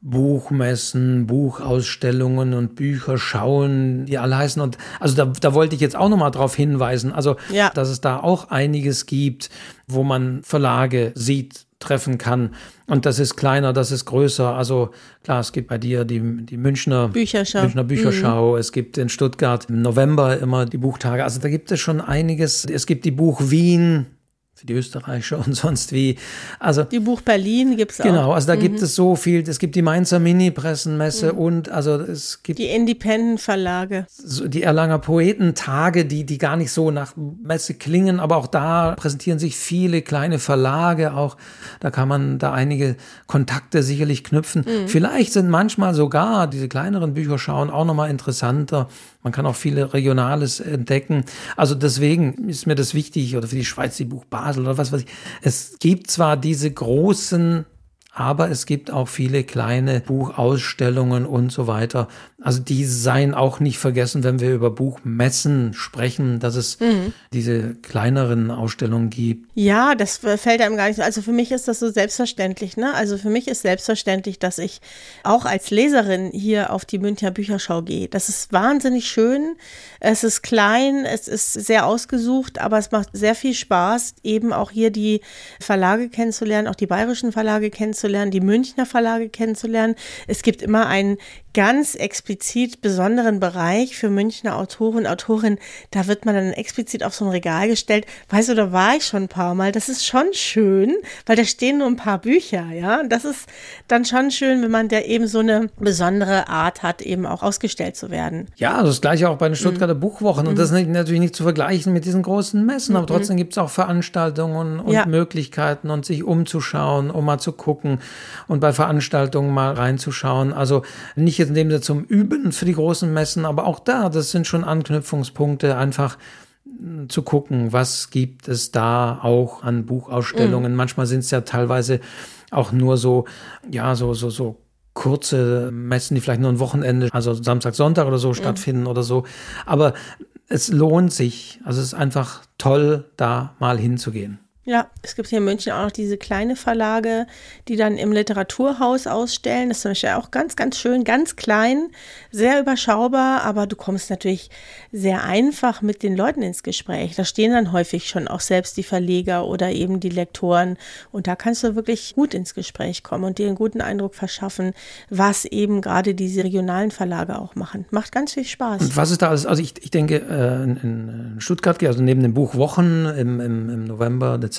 Buchmessen, Buchausstellungen und Bücher schauen, die alle heißen. Und also da, da wollte ich jetzt auch nochmal darauf hinweisen, also ja. dass es da auch einiges gibt, wo man Verlage sieht, treffen kann. Und das ist kleiner, das ist größer. Also klar, es gibt bei dir die, die Münchner Bücherschau. Münchner Bücherschau. Mhm. Es gibt in Stuttgart im November immer die Buchtage. Also da gibt es schon einiges. Es gibt die Buch Wien, die Österreicher und sonst wie. Also die Buch Berlin gibt es auch. Genau, also da mhm. gibt es so viel. Es gibt die Mainzer Mini-Pressenmesse mhm. und also es gibt die Independent Verlage, die Erlanger Poetentage, die die gar nicht so nach Messe klingen, aber auch da präsentieren sich viele kleine Verlage. Auch da kann man da einige Kontakte sicherlich knüpfen. Mhm. Vielleicht sind manchmal sogar diese kleineren Bücherschauen auch noch mal interessanter man kann auch viele Regionales entdecken. Also deswegen ist mir das wichtig, oder für die Schweiz die Buch Basel oder was weiß ich. Es gibt zwar diese großen aber es gibt auch viele kleine Buchausstellungen und so weiter. Also die seien auch nicht vergessen, wenn wir über Buchmessen sprechen, dass es mhm. diese kleineren Ausstellungen gibt. Ja, das fällt einem gar nicht so. Also für mich ist das so selbstverständlich. Ne? Also für mich ist selbstverständlich, dass ich auch als Leserin hier auf die Münchner Bücherschau gehe. Das ist wahnsinnig schön. Es ist klein, es ist sehr ausgesucht, aber es macht sehr viel Spaß, eben auch hier die Verlage kennenzulernen, auch die bayerischen Verlage kennenzulernen, die Münchner Verlage kennenzulernen. Es gibt immer einen ganz explizit besonderen Bereich für Münchner Autoren und Autorinnen. Da wird man dann explizit auf so ein Regal gestellt. Weißt du, da war ich schon ein paar Mal. Das ist schon schön, weil da stehen nur ein paar Bücher, ja. Und das ist dann schon schön, wenn man da eben so eine besondere Art hat, eben auch ausgestellt zu werden. Ja, das gleiche auch bei den Stuttgarter mhm. Buchwochen. Und das ist natürlich nicht zu vergleichen mit diesen großen Messen, aber mhm. trotzdem gibt es auch Veranstaltungen und ja. Möglichkeiten und sich umzuschauen, um mal zu gucken und bei Veranstaltungen mal reinzuschauen. Also nicht jetzt in dem Sinne zum Üben für die großen Messen, aber auch da, das sind schon Anknüpfungspunkte, einfach hm, zu gucken, was gibt es da auch an Buchausstellungen. Mhm. Manchmal sind es ja teilweise auch nur so, ja, so, so, so kurze Messen, die vielleicht nur ein Wochenende, also Samstag, Sonntag oder so mhm. stattfinden oder so. Aber es lohnt sich. Also es ist einfach toll, da mal hinzugehen. Ja, es gibt hier in München auch noch diese kleine Verlage, die dann im Literaturhaus ausstellen. Das ist zum Beispiel auch ganz, ganz schön, ganz klein, sehr überschaubar, aber du kommst natürlich sehr einfach mit den Leuten ins Gespräch. Da stehen dann häufig schon auch selbst die Verleger oder eben die Lektoren und da kannst du wirklich gut ins Gespräch kommen und dir einen guten Eindruck verschaffen, was eben gerade diese regionalen Verlage auch machen. Macht ganz viel Spaß. Und was ist da alles? Also ich, ich denke, äh, in, Stuttgart, also neben dem Buch Wochen im, im, im November, Dezember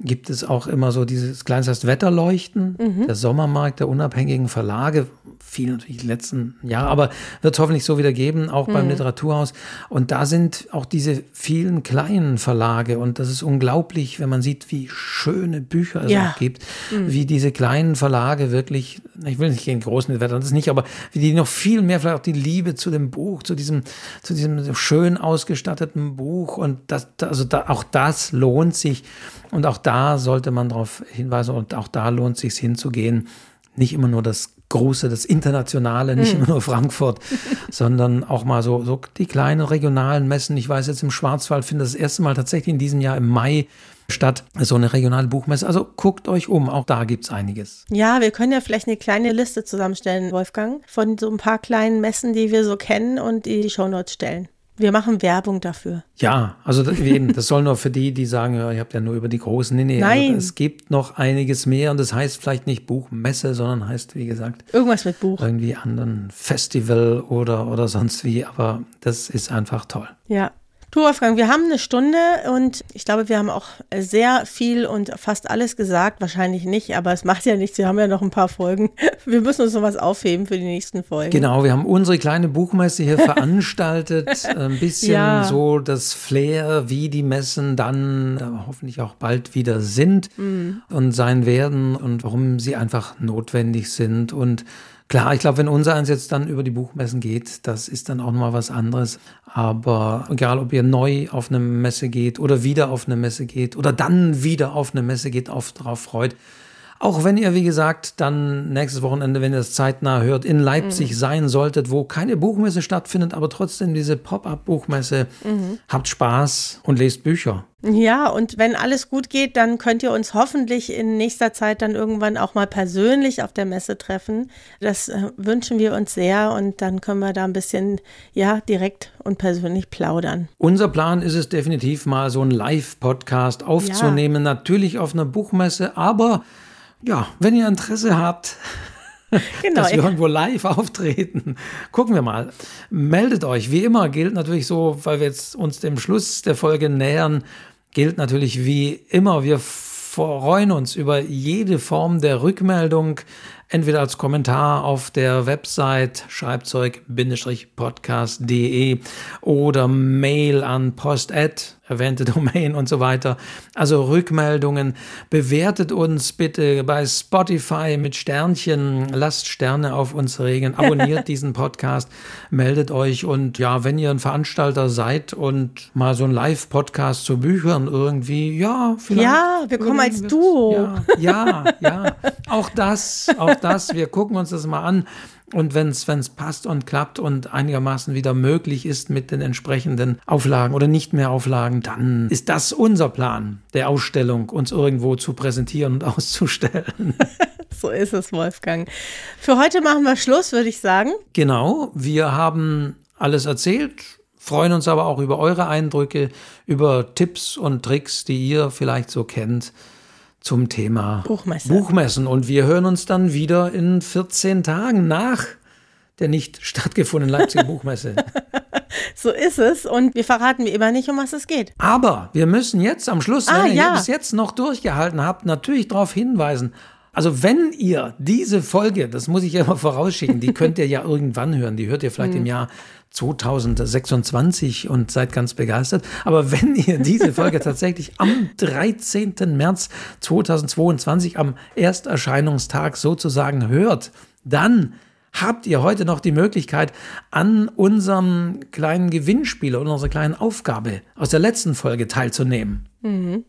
gibt es auch immer so dieses kleine heißt Wetterleuchten, mhm. der Sommermarkt der unabhängigen Verlage, viel natürlich letzten Jahre, aber wird es hoffentlich so wieder geben, auch mhm. beim Literaturhaus. Und da sind auch diese vielen kleinen Verlage und das ist unglaublich, wenn man sieht, wie schöne Bücher es ja. auch gibt, mhm. wie diese kleinen Verlage wirklich, ich will nicht gegen großen Wetter, das nicht, aber wie die noch viel mehr vielleicht auch die Liebe zu dem Buch, zu diesem, zu diesem schön ausgestatteten Buch und das, also da, auch das lohnt sich und auch da sollte man darauf hinweisen und auch da lohnt es sich hinzugehen. Nicht immer nur das Große, das Internationale, nicht immer nur Frankfurt, sondern auch mal so, so die kleinen regionalen Messen. Ich weiß jetzt im Schwarzwald findet das erste Mal tatsächlich in diesem Jahr im Mai statt, so eine regionale Buchmesse. Also guckt euch um, auch da gibt's einiges. Ja, wir können ja vielleicht eine kleine Liste zusammenstellen, Wolfgang, von so ein paar kleinen Messen, die wir so kennen und die die Shownotes stellen. Wir machen Werbung dafür. Ja, also das, eben, das soll nur für die, die sagen, ja, ihr habt ja nur über die großen. Nee, nee, Nein. Also es gibt noch einiges mehr und das heißt vielleicht nicht Buchmesse, sondern heißt, wie gesagt, Irgendwas mit Buch. irgendwie anderen Festival oder, oder sonst wie. Aber das ist einfach toll. Ja. Du, Wolfgang, wir haben eine Stunde und ich glaube, wir haben auch sehr viel und fast alles gesagt. Wahrscheinlich nicht, aber es macht ja nichts. Wir haben ja noch ein paar Folgen. Wir müssen uns noch was aufheben für die nächsten Folgen. Genau, wir haben unsere kleine Buchmesse hier veranstaltet. Ein bisschen Ja. so das Flair, wie die Messen dann äh, hoffentlich auch bald wieder sind und sein werden und warum sie einfach notwendig sind. Und klar, ich glaube, wenn unser eins jetzt dann über die Buchmessen geht, das ist dann auch nochmal was anderes. Aber egal, ob ihr neu auf eine Messe geht oder wieder auf eine Messe geht oder dann wieder auf eine Messe geht, auf drauf freut. Auch wenn ihr, wie gesagt, dann nächstes Wochenende, wenn ihr es zeitnah hört, in Leipzig sein solltet, wo keine Buchmesse stattfindet, aber trotzdem diese Pop-up-Buchmesse, habt Spaß und lest Bücher. Ja, und wenn alles gut geht, dann könnt ihr uns hoffentlich in nächster Zeit dann irgendwann auch mal persönlich auf der Messe treffen. Das äh, wünschen wir uns sehr und dann können wir da ein bisschen, ja, direkt und persönlich plaudern. Unser Plan ist es definitiv mal so einen Live-Podcast aufzunehmen, natürlich auf einer Buchmesse, aber ja, wenn ihr Interesse habt, Genau. dass wir irgendwo live auftreten. Gucken wir mal. Meldet euch. Wie immer gilt natürlich so, weil wir jetzt uns dem Schluss der Folge nähern, gilt natürlich wie immer, wir freuen uns über jede Form der Rückmeldung, entweder als Kommentar auf der Website schreibzeug-podcast.de oder Mail an post@ erwähnte Domain und so weiter. Also Rückmeldungen. Bewertet uns bitte bei Spotify mit Sternchen. Lasst Sterne auf uns regen. Abonniert diesen Podcast. Meldet euch. Und ja, wenn ihr ein Veranstalter seid und mal so ein Live-Podcast zu Büchern irgendwie, ja, vielleicht. Ja, wir kommen als Duo. Ja, ja, ja. Auch das, auch das. Wir gucken uns das mal an. Und wenn es passt und klappt und einigermaßen wieder möglich ist mit den entsprechenden Auflagen oder nicht mehr Auflagen, dann ist das unser Plan der Ausstellung, uns irgendwo zu präsentieren und auszustellen. So ist es, Wolfgang. Für heute machen wir Schluss, würde ich sagen. Genau, wir haben alles erzählt, freuen uns aber auch über eure Eindrücke, über Tipps und Tricks, die ihr vielleicht so kennt zum Thema Buchmesse. Buchmessen. Und wir hören uns dann wieder in 14 Tagen nach der nicht stattgefundenen Leipziger Buchmesse. So ist es. Und wir verraten wie immer nicht, um was es geht. Aber wir müssen jetzt am Schluss, Ah, wenn ihr ja. bis jetzt noch durchgehalten habt, natürlich darauf hinweisen. Also wenn ihr diese Folge, das muss ich ja mal vorausschicken, die könnt ihr ja irgendwann hören, die hört ihr vielleicht im Jahr 2026 und seid ganz begeistert. Aber wenn ihr diese Folge tatsächlich am 13. März 2022, am Ersterscheinungstag sozusagen hört, dann habt ihr heute noch die Möglichkeit, an unserem kleinen Gewinnspiel oder unserer kleinen Aufgabe aus der letzten Folge teilzunehmen.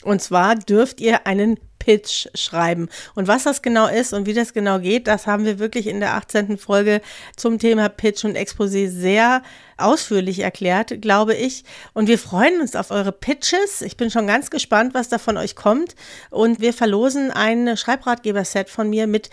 Und zwar dürft ihr einen Pitch schreiben. Und was das genau ist und wie das genau geht, das haben wir wirklich in der 18. Folge zum Thema Pitch und Exposé sehr ausführlich erklärt, glaube ich. Und wir freuen uns auf eure Pitches. Ich bin schon ganz gespannt, was da von euch kommt. Und wir verlosen ein Schreibratgeber-Set von mir mit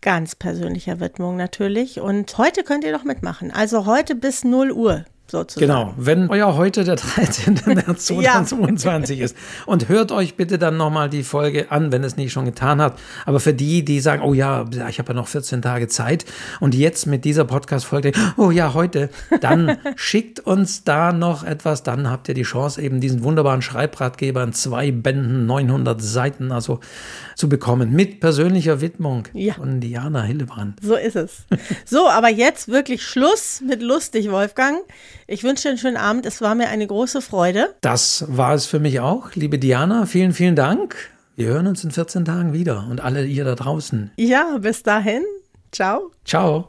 ganz persönlicher Widmung natürlich. Und heute könnt ihr doch mitmachen. Also heute bis 0 Uhr sozusagen. Genau, wenn euer heute der 13. März Ja. 2022 ist. Und hört euch bitte dann nochmal die Folge an, wenn es nicht schon getan habt. Aber für die, die sagen, oh ja, ich habe ja noch 14 Tage Zeit und jetzt mit dieser Podcast-Folge, oh ja, heute, dann schickt uns da noch etwas. Dann habt ihr die Chance, eben diesen wunderbaren Schreibratgeber in zwei Bänden, 900 Seiten, also zu bekommen. Mit persönlicher Widmung Ja. von Diana Hillebrand. So ist es. So, aber jetzt wirklich Schluss mit lustig, Wolfgang. Ich wünsche dir einen schönen Abend. Es war mir eine große Freude. Das war es für mich auch. Liebe Diana, vielen, vielen Dank. Wir hören uns in 14 Tagen wieder und alle ihr da draußen. Ja, bis dahin. Ciao. Ciao.